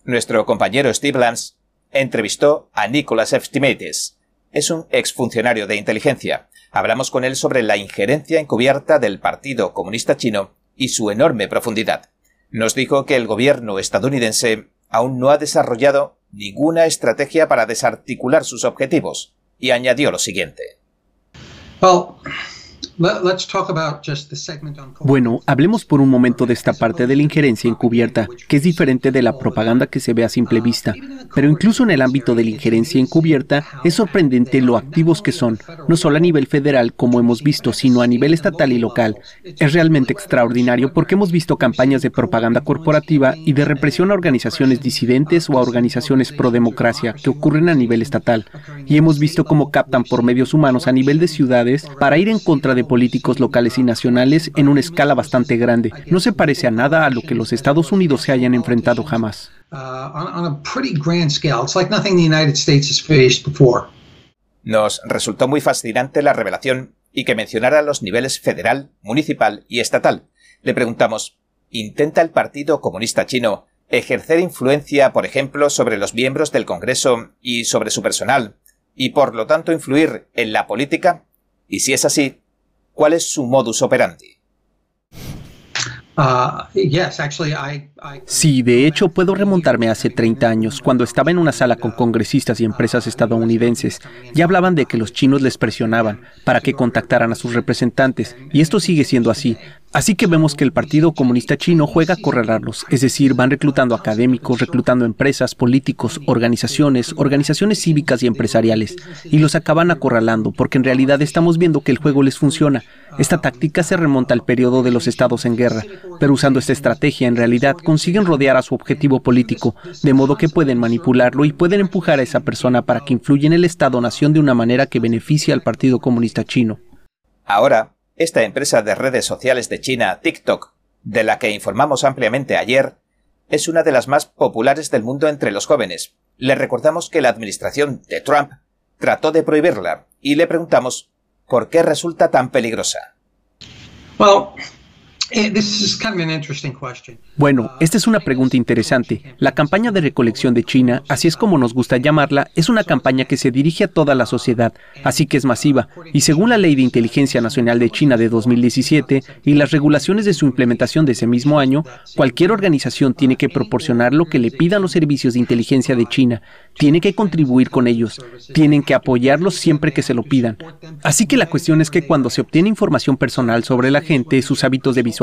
Nuestro compañero Steve Lance entrevistó a Nicholas Estimates. Es un exfuncionario de inteligencia. Hablamos con él sobre la injerencia encubierta del Partido Comunista Chino y su enorme profundidad. Nos dijo que el gobierno estadounidense aún no ha desarrollado ninguna estrategia para desarticular sus objetivos, y añadió lo siguiente. Bueno, hablemos por un momento de esta parte de la injerencia encubierta, que es diferente de la propaganda que se ve a simple uh, vista. Pero incluso en el ámbito de la injerencia encubierta, es sorprendente lo activos que son, no solo a nivel federal, como hemos visto, sino a nivel estatal y local. Es realmente extraordinario porque hemos visto campañas de propaganda corporativa y de represión a organizaciones disidentes o a organizaciones pro democracia que ocurren a nivel estatal. Y hemos visto cómo captan por medios humanos a nivel de ciudades para ir en contra de políticos locales y nacionales en una escala bastante grande. No se parece a nada a lo que los Estados Unidos se hayan enfrentado jamás. Nos resultó muy fascinante la revelación y que mencionara los niveles federal, municipal y estatal. Le preguntamos, ¿intenta el Partido Comunista Chino ejercer influencia, por ejemplo, sobre los miembros del Congreso y sobre su personal, y por lo tanto influir en la política? Y si es así, ¿Cuál es su modus operandi? Uh, sí, de hecho puedo remontarme hace 30 años, cuando estaba en una sala con congresistas y empresas estadounidenses. Ya hablaban de que los chinos les presionaban para que contactaran a sus representantes, y esto sigue siendo así. Así que vemos que el Partido Comunista Chino juega a correlarlos, es decir, van reclutando académicos, reclutando empresas, políticos, organizaciones, organizaciones cívicas y empresariales, y los acaban acorralando, porque en realidad estamos viendo que el juego les funciona. Esta táctica se remonta al periodo de los estados en guerra, pero usando esta estrategia en realidad consiguen rodear a su objetivo político, de modo que pueden manipularlo y pueden empujar a esa persona para que influya en el Estado-nación de una manera que beneficie al Partido Comunista Chino. Ahora, esta empresa de redes sociales de China, TikTok, de la que informamos ampliamente ayer, es una de las más populares del mundo entre los jóvenes. Le recordamos que la administración de Trump trató de prohibirla y le preguntamos por qué resulta tan peligrosa. Eh, bueno, esta es una pregunta interesante. La campaña de recolección de China, así es como nos gusta llamarla, es una campaña que se dirige a toda la sociedad, así que es masiva. Y según la Ley de Inteligencia Nacional de China de 2017 y las regulaciones de su implementación de ese mismo año, cualquier organización tiene que proporcionar lo que le pidan los servicios de inteligencia de China, tiene que contribuir con ellos, tienen que apoyarlos siempre que se lo pidan. Así que la cuestión es que cuando se obtiene información personal sobre la gente, sus hábitos de visualización,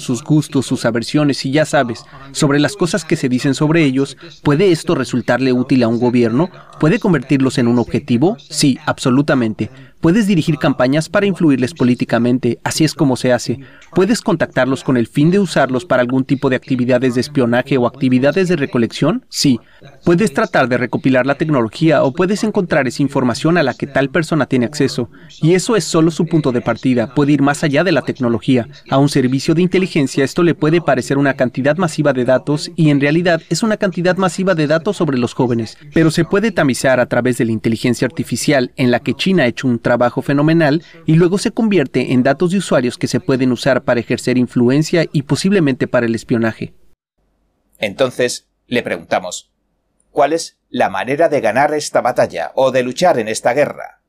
sus gustos, sus aversiones y ya sabes, sobre las cosas que se dicen sobre ellos, ¿puede esto resultarle útil a un gobierno? ¿Puede convertirlos en un objetivo? Sí, absolutamente. Puedes dirigir campañas para influirles políticamente, así es como se hace. Puedes contactarlos con el fin de usarlos para algún tipo de actividades de espionaje o actividades de recolección, sí. Puedes tratar de recopilar la tecnología o puedes encontrar esa información a la que tal persona tiene acceso. Y eso es solo su punto de partida, puede ir más allá de la tecnología. A un servicio de inteligencia esto le puede parecer una cantidad masiva de datos y en realidad es una cantidad masiva de datos sobre los jóvenes. Pero se puede tamizar a través de la inteligencia artificial en la que China ha hecho un trabajo trabajo fenomenal y luego se convierte en datos de usuarios que se pueden usar para ejercer influencia y posiblemente para el espionaje. Entonces, le preguntamos, ¿cuál es la manera de ganar esta batalla o de luchar en esta guerra?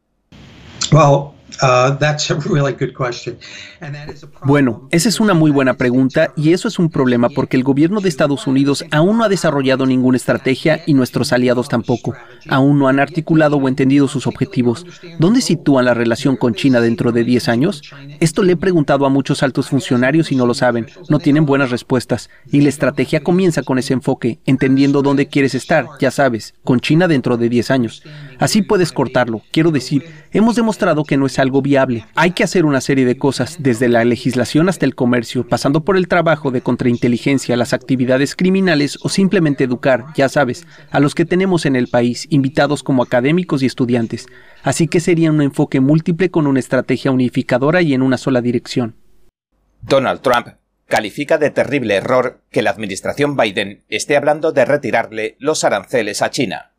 Bueno, esa es una muy buena pregunta y eso es un problema porque el gobierno de Estados Unidos aún no ha desarrollado ninguna estrategia y nuestros aliados tampoco. Aún no han articulado o entendido sus objetivos. ¿Dónde sitúan la relación con China dentro de 10 años? Esto le he preguntado a muchos altos funcionarios y no lo saben. No tienen buenas respuestas. Y la estrategia comienza con ese enfoque, entendiendo dónde quieres estar, ya sabes, con China dentro de 10 años. Así puedes cortarlo. Quiero decir, hemos demostrado que no es algo viable. Hay que hacer una serie de cosas, desde la legislación hasta el comercio, pasando por el trabajo de contrainteligencia, las actividades criminales o simplemente educar, ya sabes, a los que tenemos en el país, invitados como académicos y estudiantes. Así que sería un enfoque múltiple con una estrategia unificadora y en una sola dirección. Donald Trump califica de terrible error que la administración Biden esté hablando de retirarle los aranceles a China.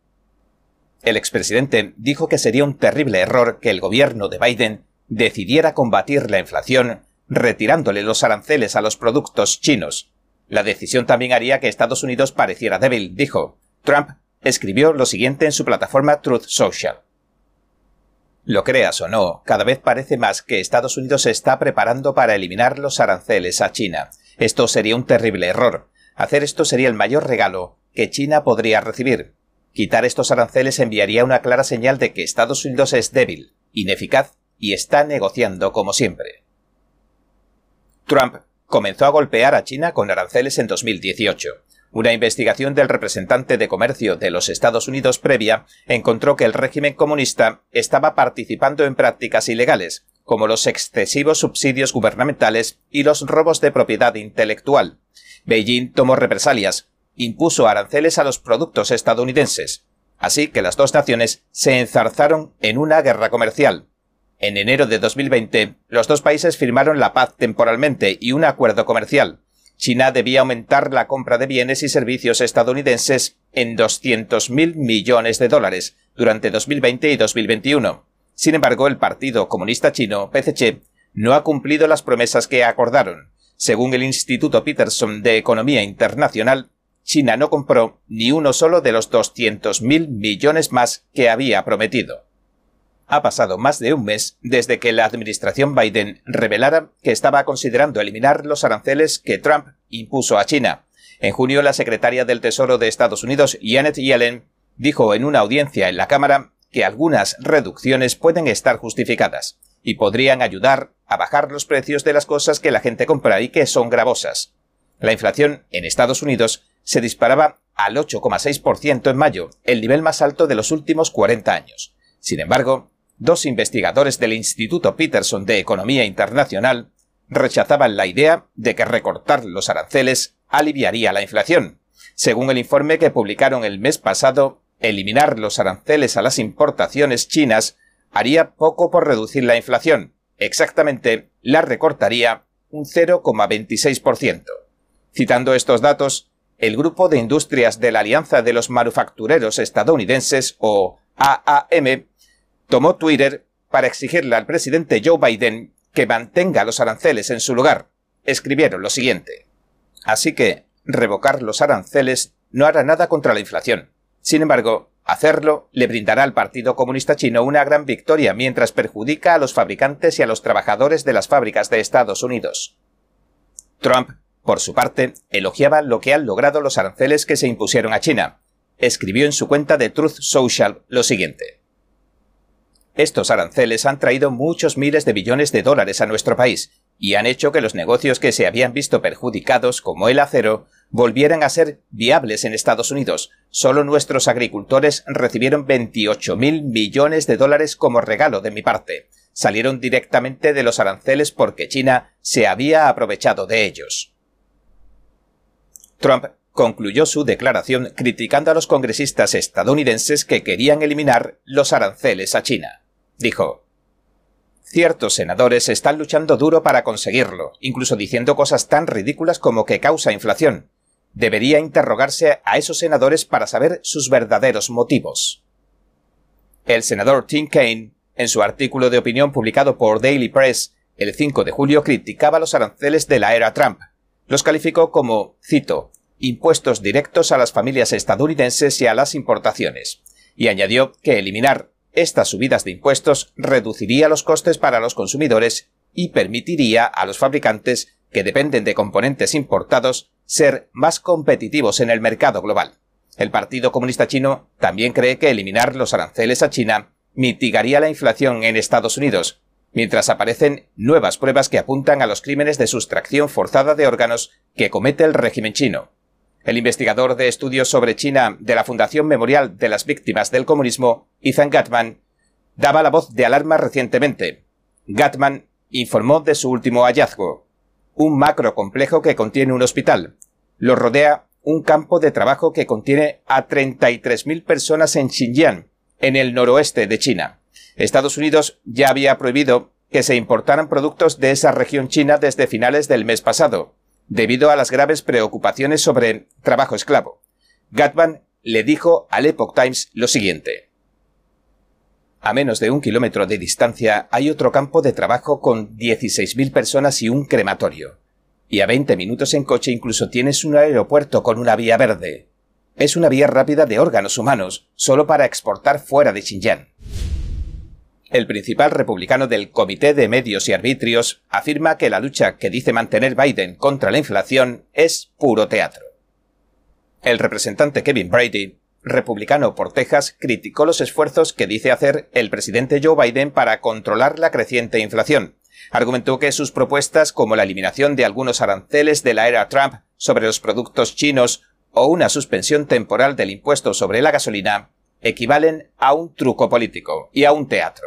El expresidente dijo que sería un terrible error que el gobierno de Biden decidiera combatir la inflación retirándole los aranceles a los productos chinos. La decisión también haría que Estados Unidos pareciera débil, dijo. Trump escribió lo siguiente en su plataforma Truth Social. Lo creas o no, cada vez parece más que Estados Unidos se está preparando para eliminar los aranceles a China. Esto sería un terrible error. Hacer esto sería el mayor regalo que China podría recibir. Quitar estos aranceles enviaría una clara señal de que Estados Unidos es débil, ineficaz y está negociando como siempre. Trump comenzó a golpear a China con aranceles en 2018. Una investigación del representante de comercio de los Estados Unidos previa encontró que el régimen comunista estaba participando en prácticas ilegales, como los excesivos subsidios gubernamentales y los robos de propiedad intelectual. Beijing tomó represalias, impuso aranceles a los productos estadounidenses, así que las dos naciones se enzarzaron en una guerra comercial. En enero de 2020, los dos países firmaron la paz temporalmente y un acuerdo comercial. China debía aumentar la compra de bienes y servicios estadounidenses en 200.000 millones de dólares durante 2020 y 2021. Sin embargo, el Partido Comunista Chino, PCC, no ha cumplido las promesas que acordaron. Según el Instituto Peterson de Economía Internacional, China no compró ni uno solo de los 200.000 millones más que había prometido. Ha pasado más de un mes desde que la administración Biden revelara que estaba considerando eliminar los aranceles que Trump impuso a China. En junio, la secretaria del Tesoro de Estados Unidos, Janet Yellen, dijo en una audiencia en la Cámara que algunas reducciones pueden estar justificadas y podrían ayudar a bajar los precios de las cosas que la gente compra y que son gravosas. La inflación en Estados Unidos se disparaba al 8,6% en mayo, el nivel más alto de los últimos 40 años. Sin embargo, dos investigadores del Instituto Peterson de Economía Internacional rechazaban la idea de que recortar los aranceles aliviaría la inflación. Según el informe que publicaron el mes pasado, eliminar los aranceles a las importaciones chinas haría poco por reducir la inflación. Exactamente, la recortaría un 0,26%. Citando estos datos, el Grupo de Industrias de la Alianza de los Manufactureros Estadounidenses, o AAM, tomó Twitter para exigirle al presidente Joe Biden que mantenga los aranceles en su lugar. Escribieron lo siguiente. Así que, revocar los aranceles no hará nada contra la inflación. Sin embargo, hacerlo le brindará al Partido Comunista Chino una gran victoria mientras perjudica a los fabricantes y a los trabajadores de las fábricas de Estados Unidos. Trump por su parte, elogiaba lo que han logrado los aranceles que se impusieron a China. Escribió en su cuenta de Truth Social lo siguiente. Estos aranceles han traído muchos miles de billones de dólares a nuestro país, y han hecho que los negocios que se habían visto perjudicados, como el acero, volvieran a ser viables en Estados Unidos. Solo nuestros agricultores recibieron 28 mil millones de dólares como regalo de mi parte. Salieron directamente de los aranceles porque China se había aprovechado de ellos. Trump concluyó su declaración criticando a los congresistas estadounidenses que querían eliminar los aranceles a China. Dijo, Ciertos senadores están luchando duro para conseguirlo, incluso diciendo cosas tan ridículas como que causa inflación. Debería interrogarse a esos senadores para saber sus verdaderos motivos. El senador Tim Kaine, en su artículo de opinión publicado por Daily Press el 5 de julio, criticaba los aranceles de la era Trump. Los calificó como, cito, impuestos directos a las familias estadounidenses y a las importaciones, y añadió que eliminar estas subidas de impuestos reduciría los costes para los consumidores y permitiría a los fabricantes que dependen de componentes importados ser más competitivos en el mercado global. El Partido Comunista Chino también cree que eliminar los aranceles a China mitigaría la inflación en Estados Unidos, mientras aparecen nuevas pruebas que apuntan a los crímenes de sustracción forzada de órganos que comete el régimen chino. El investigador de estudios sobre China de la Fundación Memorial de las Víctimas del Comunismo, Ethan Gatman, daba la voz de alarma recientemente. Gatman informó de su último hallazgo. Un macro complejo que contiene un hospital. Lo rodea un campo de trabajo que contiene a 33.000 personas en Xinjiang, en el noroeste de China. Estados Unidos ya había prohibido que se importaran productos de esa región china desde finales del mes pasado, debido a las graves preocupaciones sobre trabajo esclavo. Gatman le dijo al Epoch Times lo siguiente. A menos de un kilómetro de distancia hay otro campo de trabajo con 16.000 personas y un crematorio. Y a 20 minutos en coche incluso tienes un aeropuerto con una vía verde. Es una vía rápida de órganos humanos, solo para exportar fuera de Xinjiang. El principal republicano del Comité de Medios y Arbitrios afirma que la lucha que dice mantener Biden contra la inflación es puro teatro. El representante Kevin Brady, republicano por Texas, criticó los esfuerzos que dice hacer el presidente Joe Biden para controlar la creciente inflación. Argumentó que sus propuestas, como la eliminación de algunos aranceles de la era Trump sobre los productos chinos o una suspensión temporal del impuesto sobre la gasolina, equivalen a un truco político y a un teatro.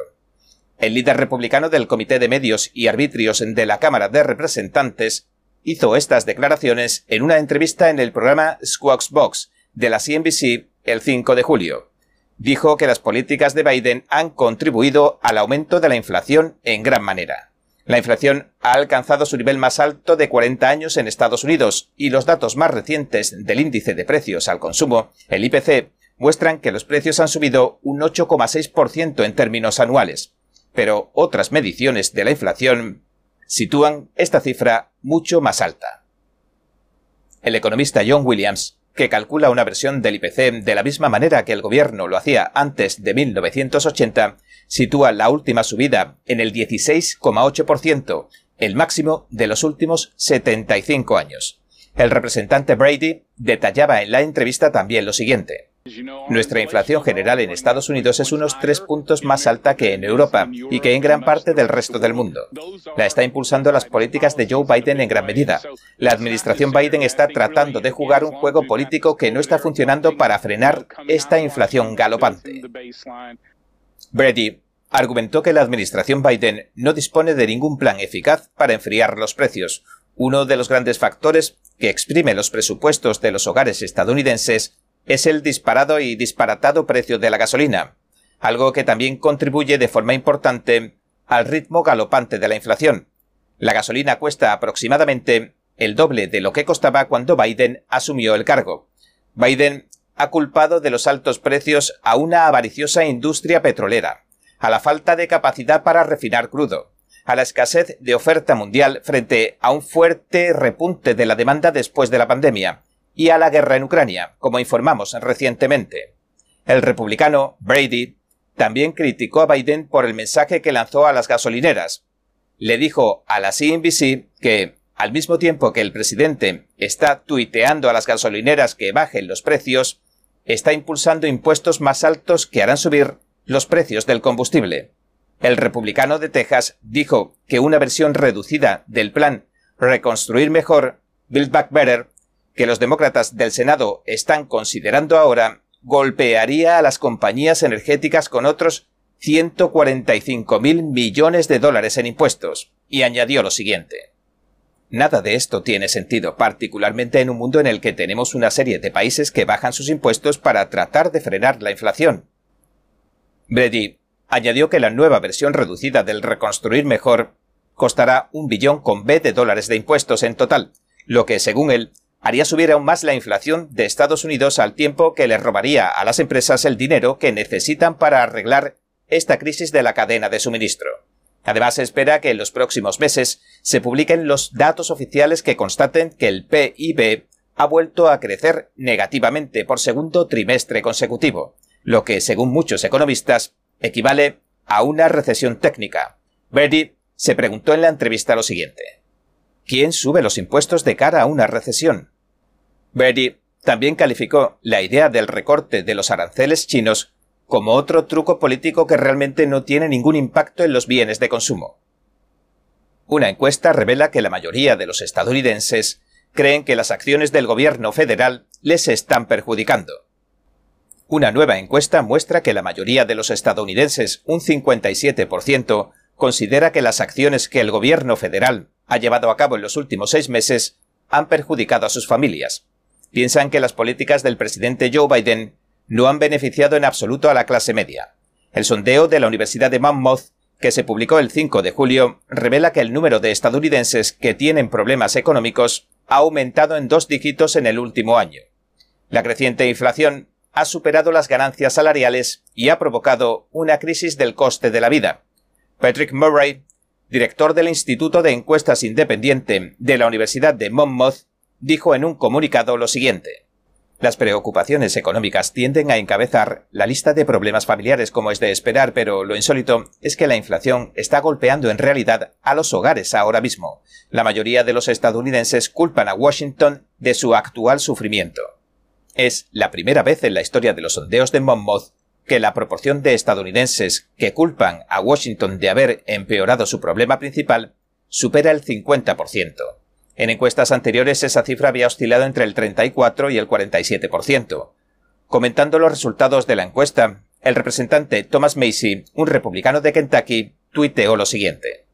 El líder republicano del Comité de Medios y Arbitrios de la Cámara de Representantes hizo estas declaraciones en una entrevista en el programa Squawks Box de la CNBC el 5 de julio. Dijo que las políticas de Biden han contribuido al aumento de la inflación en gran manera. La inflación ha alcanzado su nivel más alto de 40 años en Estados Unidos y los datos más recientes del índice de precios al consumo, el IPC, muestran que los precios han subido un 8,6% en términos anuales pero otras mediciones de la inflación sitúan esta cifra mucho más alta. El economista John Williams, que calcula una versión del IPC de la misma manera que el gobierno lo hacía antes de 1980, sitúa la última subida en el 16,8%, el máximo de los últimos 75 años. El representante Brady detallaba en la entrevista también lo siguiente. Nuestra inflación general en Estados Unidos es unos tres puntos más alta que en Europa y que en gran parte del resto del mundo. La está impulsando las políticas de Joe Biden en gran medida. La administración Biden está tratando de jugar un juego político que no está funcionando para frenar esta inflación galopante. Brady argumentó que la administración Biden no dispone de ningún plan eficaz para enfriar los precios, uno de los grandes factores que exprime los presupuestos de los hogares estadounidenses es el disparado y disparatado precio de la gasolina, algo que también contribuye de forma importante al ritmo galopante de la inflación. La gasolina cuesta aproximadamente el doble de lo que costaba cuando Biden asumió el cargo. Biden ha culpado de los altos precios a una avariciosa industria petrolera, a la falta de capacidad para refinar crudo, a la escasez de oferta mundial frente a un fuerte repunte de la demanda después de la pandemia, y a la guerra en Ucrania, como informamos recientemente. El republicano Brady también criticó a Biden por el mensaje que lanzó a las gasolineras. Le dijo a la CNBC que, al mismo tiempo que el presidente está tuiteando a las gasolineras que bajen los precios, está impulsando impuestos más altos que harán subir los precios del combustible. el republicano de Texas dijo que una versión reducida del plan Reconstruir Mejor, Build Back Better, que los demócratas del Senado están considerando ahora, golpearía a las compañías energéticas con otros 145 mil millones de dólares en impuestos, y añadió lo siguiente. Nada de esto tiene sentido, particularmente en un mundo en el que tenemos una serie de países que bajan sus impuestos para tratar de frenar la inflación. Brady añadió que la nueva versión reducida del Reconstruir Mejor costará un billón con B de dólares de impuestos en total, lo que, según él, haría subir aún más la inflación de Estados Unidos al tiempo que le robaría a las empresas el dinero que necesitan para arreglar esta crisis de la cadena de suministro. Además, se espera que en los próximos meses se publiquen los datos oficiales que constaten que el PIB ha vuelto a crecer negativamente por segundo trimestre consecutivo, lo que, según muchos economistas, equivale a una recesión técnica. Verdi se preguntó en la entrevista lo siguiente. ¿Quién sube los impuestos de cara a una recesión? Verdi también calificó la idea del recorte de los aranceles chinos como otro truco político que realmente no tiene ningún impacto en los bienes de consumo. Una encuesta revela que la mayoría de los estadounidenses creen que las acciones del gobierno federal les están perjudicando. Una nueva encuesta muestra que la mayoría de los estadounidenses, un 57%, considera que las acciones que el gobierno federal ha llevado a cabo en los últimos seis meses han perjudicado a sus familias. Piensan que las políticas del presidente Joe Biden no han beneficiado en absoluto a la clase media. El sondeo de la Universidad de Monmouth, que se publicó el 5 de julio, revela que el número de estadounidenses que tienen problemas económicos ha aumentado en dos dígitos en el último año. La creciente inflación ha superado las ganancias salariales y ha provocado una crisis del coste de la vida. Patrick Murray, director del Instituto de Encuestas Independiente de la Universidad de Monmouth, dijo en un comunicado lo siguiente. Las preocupaciones económicas tienden a encabezar la lista de problemas familiares como es de esperar, pero lo insólito es que la inflación está golpeando en realidad a los hogares ahora mismo. La mayoría de los estadounidenses culpan a Washington de su actual sufrimiento. Es la primera vez en la historia de los sondeos de Monmouth que la proporción de estadounidenses que culpan a Washington de haber empeorado su problema principal supera el 50%. En encuestas anteriores esa cifra había oscilado entre el 34 y el 47%. Comentando los resultados de la encuesta, el representante Thomas Macy, un republicano de Kentucky, tuiteó lo siguiente.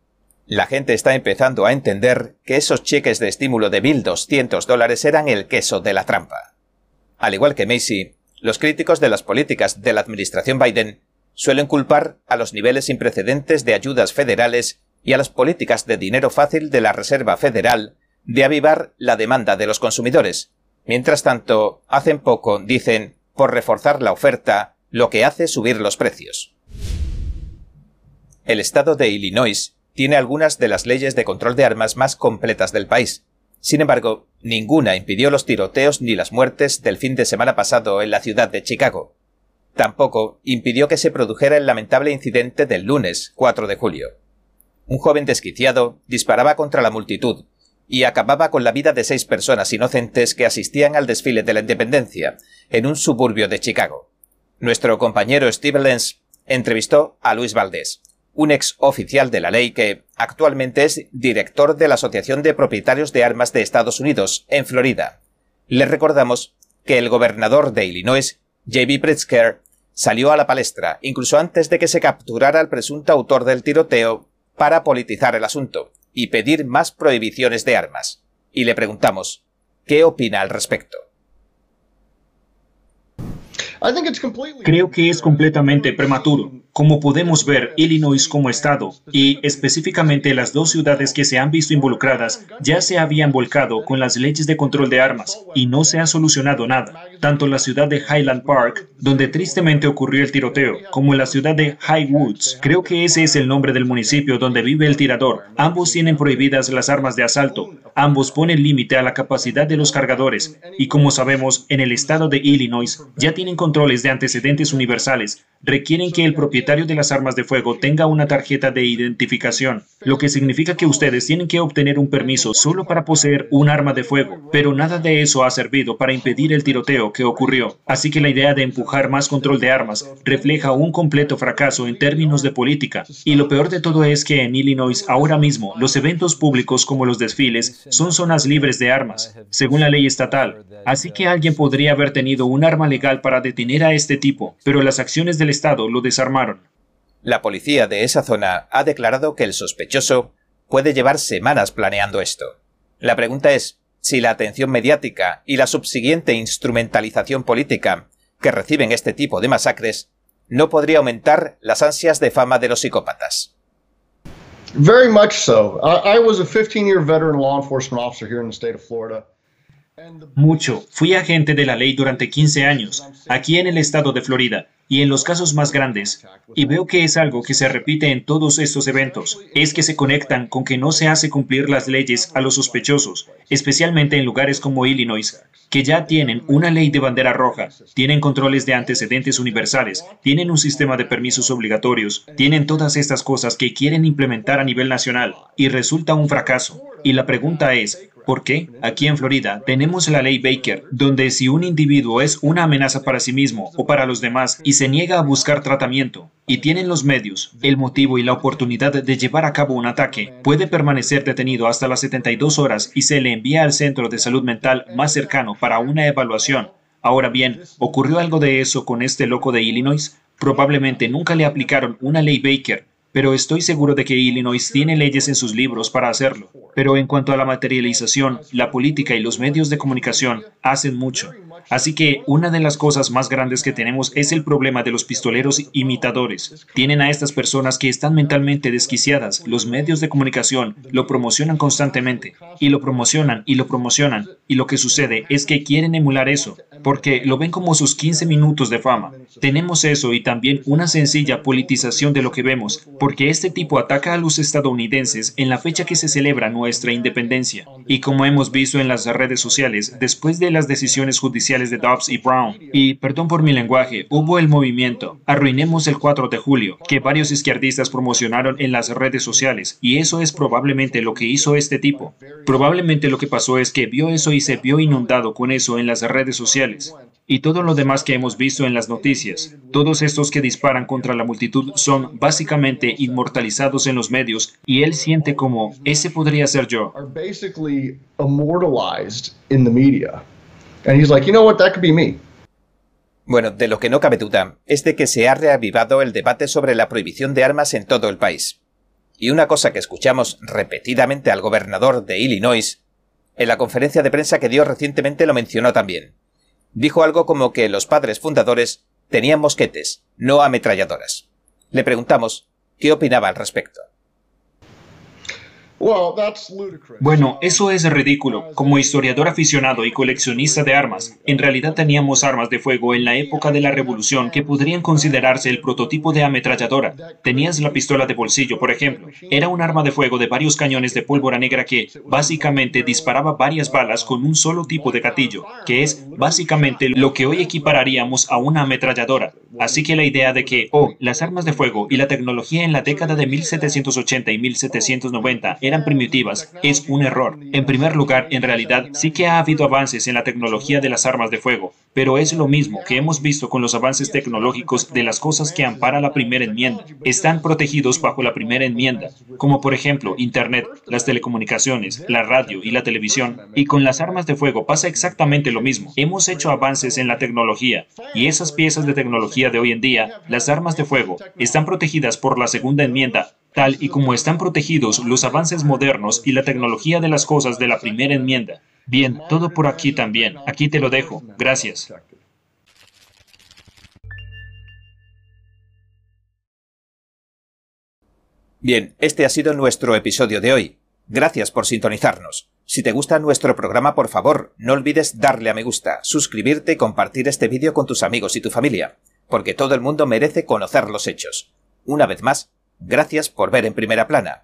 La gente está empezando a entender que esos cheques de estímulo de 1.200 dólares eran el queso de la trampa. Al igual que Macy, los críticos de las políticas de la administración Biden suelen culpar a los niveles sin precedentes de ayudas federales y a las políticas de dinero fácil de la Reserva Federal de avivar la demanda de los consumidores. Mientras tanto, hacen poco, dicen, por reforzar la oferta, lo que hace subir los precios. El estado de Illinois tiene algunas de las leyes de control de armas más completas del país, sin embargo, ninguna impidió los tiroteos ni las muertes del fin de semana pasado en la ciudad de Chicago. Tampoco impidió que se produjera el lamentable incidente del lunes 4 de julio. Un joven desquiciado disparaba contra la multitud y acababa con la vida de seis personas inocentes que asistían al desfile de la independencia en un suburbio de Chicago. Nuestro compañero Steve Lenz entrevistó a Luis Valdés, un ex oficial de la ley que actualmente es director de la Asociación de Propietarios de Armas de Estados Unidos, en Florida. Le recordamos que el gobernador de Illinois, J.B. Pritzker, salió a la palestra, incluso antes de que se capturara al presunto autor del tiroteo, para politizar el asunto y pedir más prohibiciones de armas. Y le preguntamos, ¿qué opina al respecto? Creo que es completamente prematuro. Como podemos ver, Illinois como estado, y específicamente las dos ciudades que se han visto involucradas, ya se habían volcado con las leyes de control de armas y no se ha solucionado nada. Tanto la ciudad de Highland Park, donde tristemente ocurrió el tiroteo, como la ciudad de High Woods, creo que ese es el nombre del municipio donde vive el tirador. Ambos tienen prohibidas las armas de asalto, ambos ponen límite a la capacidad de los cargadores, y como sabemos, en el estado de Illinois ya tienen controles de antecedentes universales, requieren que el propietario de las armas de fuego tenga una tarjeta de identificación, lo que significa que ustedes tienen que obtener un permiso solo para poseer un arma de fuego, pero nada de eso ha servido para impedir el tiroteo que ocurrió. Así que la idea de empujar más control de armas refleja un completo fracaso en términos de política. Y lo peor de todo es que en Illinois ahora mismo los eventos públicos como los desfiles son zonas libres de armas, según la ley estatal. Así que alguien podría haber tenido un arma legal para detener a este tipo, pero las acciones del Estado lo desarmaron. La policía de esa zona ha declarado que el sospechoso puede llevar semanas planeando esto. La pregunta es, si la atención mediática y la subsiguiente instrumentalización política que reciben este tipo de masacres no podría aumentar las ansias de fama de los psicópatas. Very much so. I, was a 15-year veteran law enforcement officer here in the state of Florida. Mucho. Fui agente de la ley durante 15 años, aquí en el estado de Florida, y en los casos más grandes, y veo que es algo que se repite en todos estos eventos, es que se conectan con que no se hace cumplir las leyes a los sospechosos, especialmente en lugares como Illinois, que ya tienen una ley de bandera roja, tienen controles de antecedentes universales, tienen un sistema de permisos obligatorios, tienen todas estas cosas que quieren implementar a nivel nacional, y resulta un fracaso. Y la pregunta es, porque aquí en Florida tenemos la ley Baker, donde si un individuo es una amenaza para sí mismo o para los demás y se niega a buscar tratamiento, y tienen los medios, el motivo y la oportunidad de llevar a cabo un ataque, puede permanecer detenido hasta las 72 horas y se le envía al centro de salud mental más cercano para una evaluación. Ahora bien, ¿ocurrió algo de eso con este loco de Illinois? Probablemente nunca le aplicaron una ley Baker, pero estoy seguro de que Illinois tiene leyes en sus libros para hacerlo. Pero en cuanto a la materialización, la política y los medios de comunicación hacen mucho. Así que una de las cosas más grandes que tenemos es el problema de los pistoleros imitadores. Tienen a estas personas que están mentalmente desquiciadas. Los medios de comunicación lo promocionan constantemente y lo promocionan y lo promocionan. Y lo que sucede es que quieren emular eso porque lo ven como sus 15 minutos de fama. Tenemos eso y también una sencilla politización de lo que vemos, porque este tipo ataca a los estadounidenses en la fecha que se celebra nuestra independencia. Y como hemos visto en las redes sociales, después de las decisiones judiciales de Dobbs y Brown, y perdón por mi lenguaje, hubo el movimiento Arruinemos el 4 de julio, que varios izquierdistas promocionaron en las redes sociales, y eso es probablemente lo que hizo este tipo. Probablemente lo que pasó es que vio eso y se vio inundado con eso en las redes sociales y todo lo demás que hemos visto en las noticias. Todos estos que disparan contra la multitud son básicamente inmortalizados en los medios y él siente como, ese podría ser yo. Bueno, de lo que no cabe duda es de que se ha reavivado el debate sobre la prohibición de armas en todo el país. Y una cosa que escuchamos repetidamente al gobernador de Illinois, en la conferencia de prensa que dio recientemente lo mencionó también dijo algo como que los padres fundadores tenían mosquetes, no ametralladoras. Le preguntamos qué opinaba al respecto. Bueno, eso es ridículo. Como historiador aficionado y coleccionista de armas, en realidad teníamos armas de fuego en la época de la Revolución que podrían considerarse el prototipo de ametralladora. Tenías la pistola de bolsillo, por ejemplo. Era un arma de fuego de varios cañones de pólvora negra que, básicamente, disparaba varias balas con un solo tipo de gatillo, que es, básicamente, lo que hoy equipararíamos a una ametralladora. Así que la idea de que, oh, las armas de fuego y la tecnología en la década de 1780 y 1790 eran primitivas es un error. En primer lugar, en realidad sí que ha habido avances en la tecnología de las armas de fuego, pero es lo mismo que hemos visto con los avances tecnológicos de las cosas que ampara la primera enmienda. Están protegidos bajo la primera enmienda, como por ejemplo Internet, las telecomunicaciones, la radio y la televisión. Y con las armas de fuego pasa exactamente lo mismo. Hemos hecho avances en la tecnología y esas piezas de tecnología de hoy en día, las armas de fuego, están protegidas por la segunda enmienda tal y como están protegidos los avances modernos y la tecnología de las cosas de la primera enmienda. Bien, todo por aquí también. Aquí te lo dejo. Gracias. Bien, este ha sido nuestro episodio de hoy. Gracias por sintonizarnos. Si te gusta nuestro programa, por favor, no olvides darle a me gusta, suscribirte y compartir este vídeo con tus amigos y tu familia, porque todo el mundo merece conocer los hechos. Una vez más, Gracias por ver en primera plana.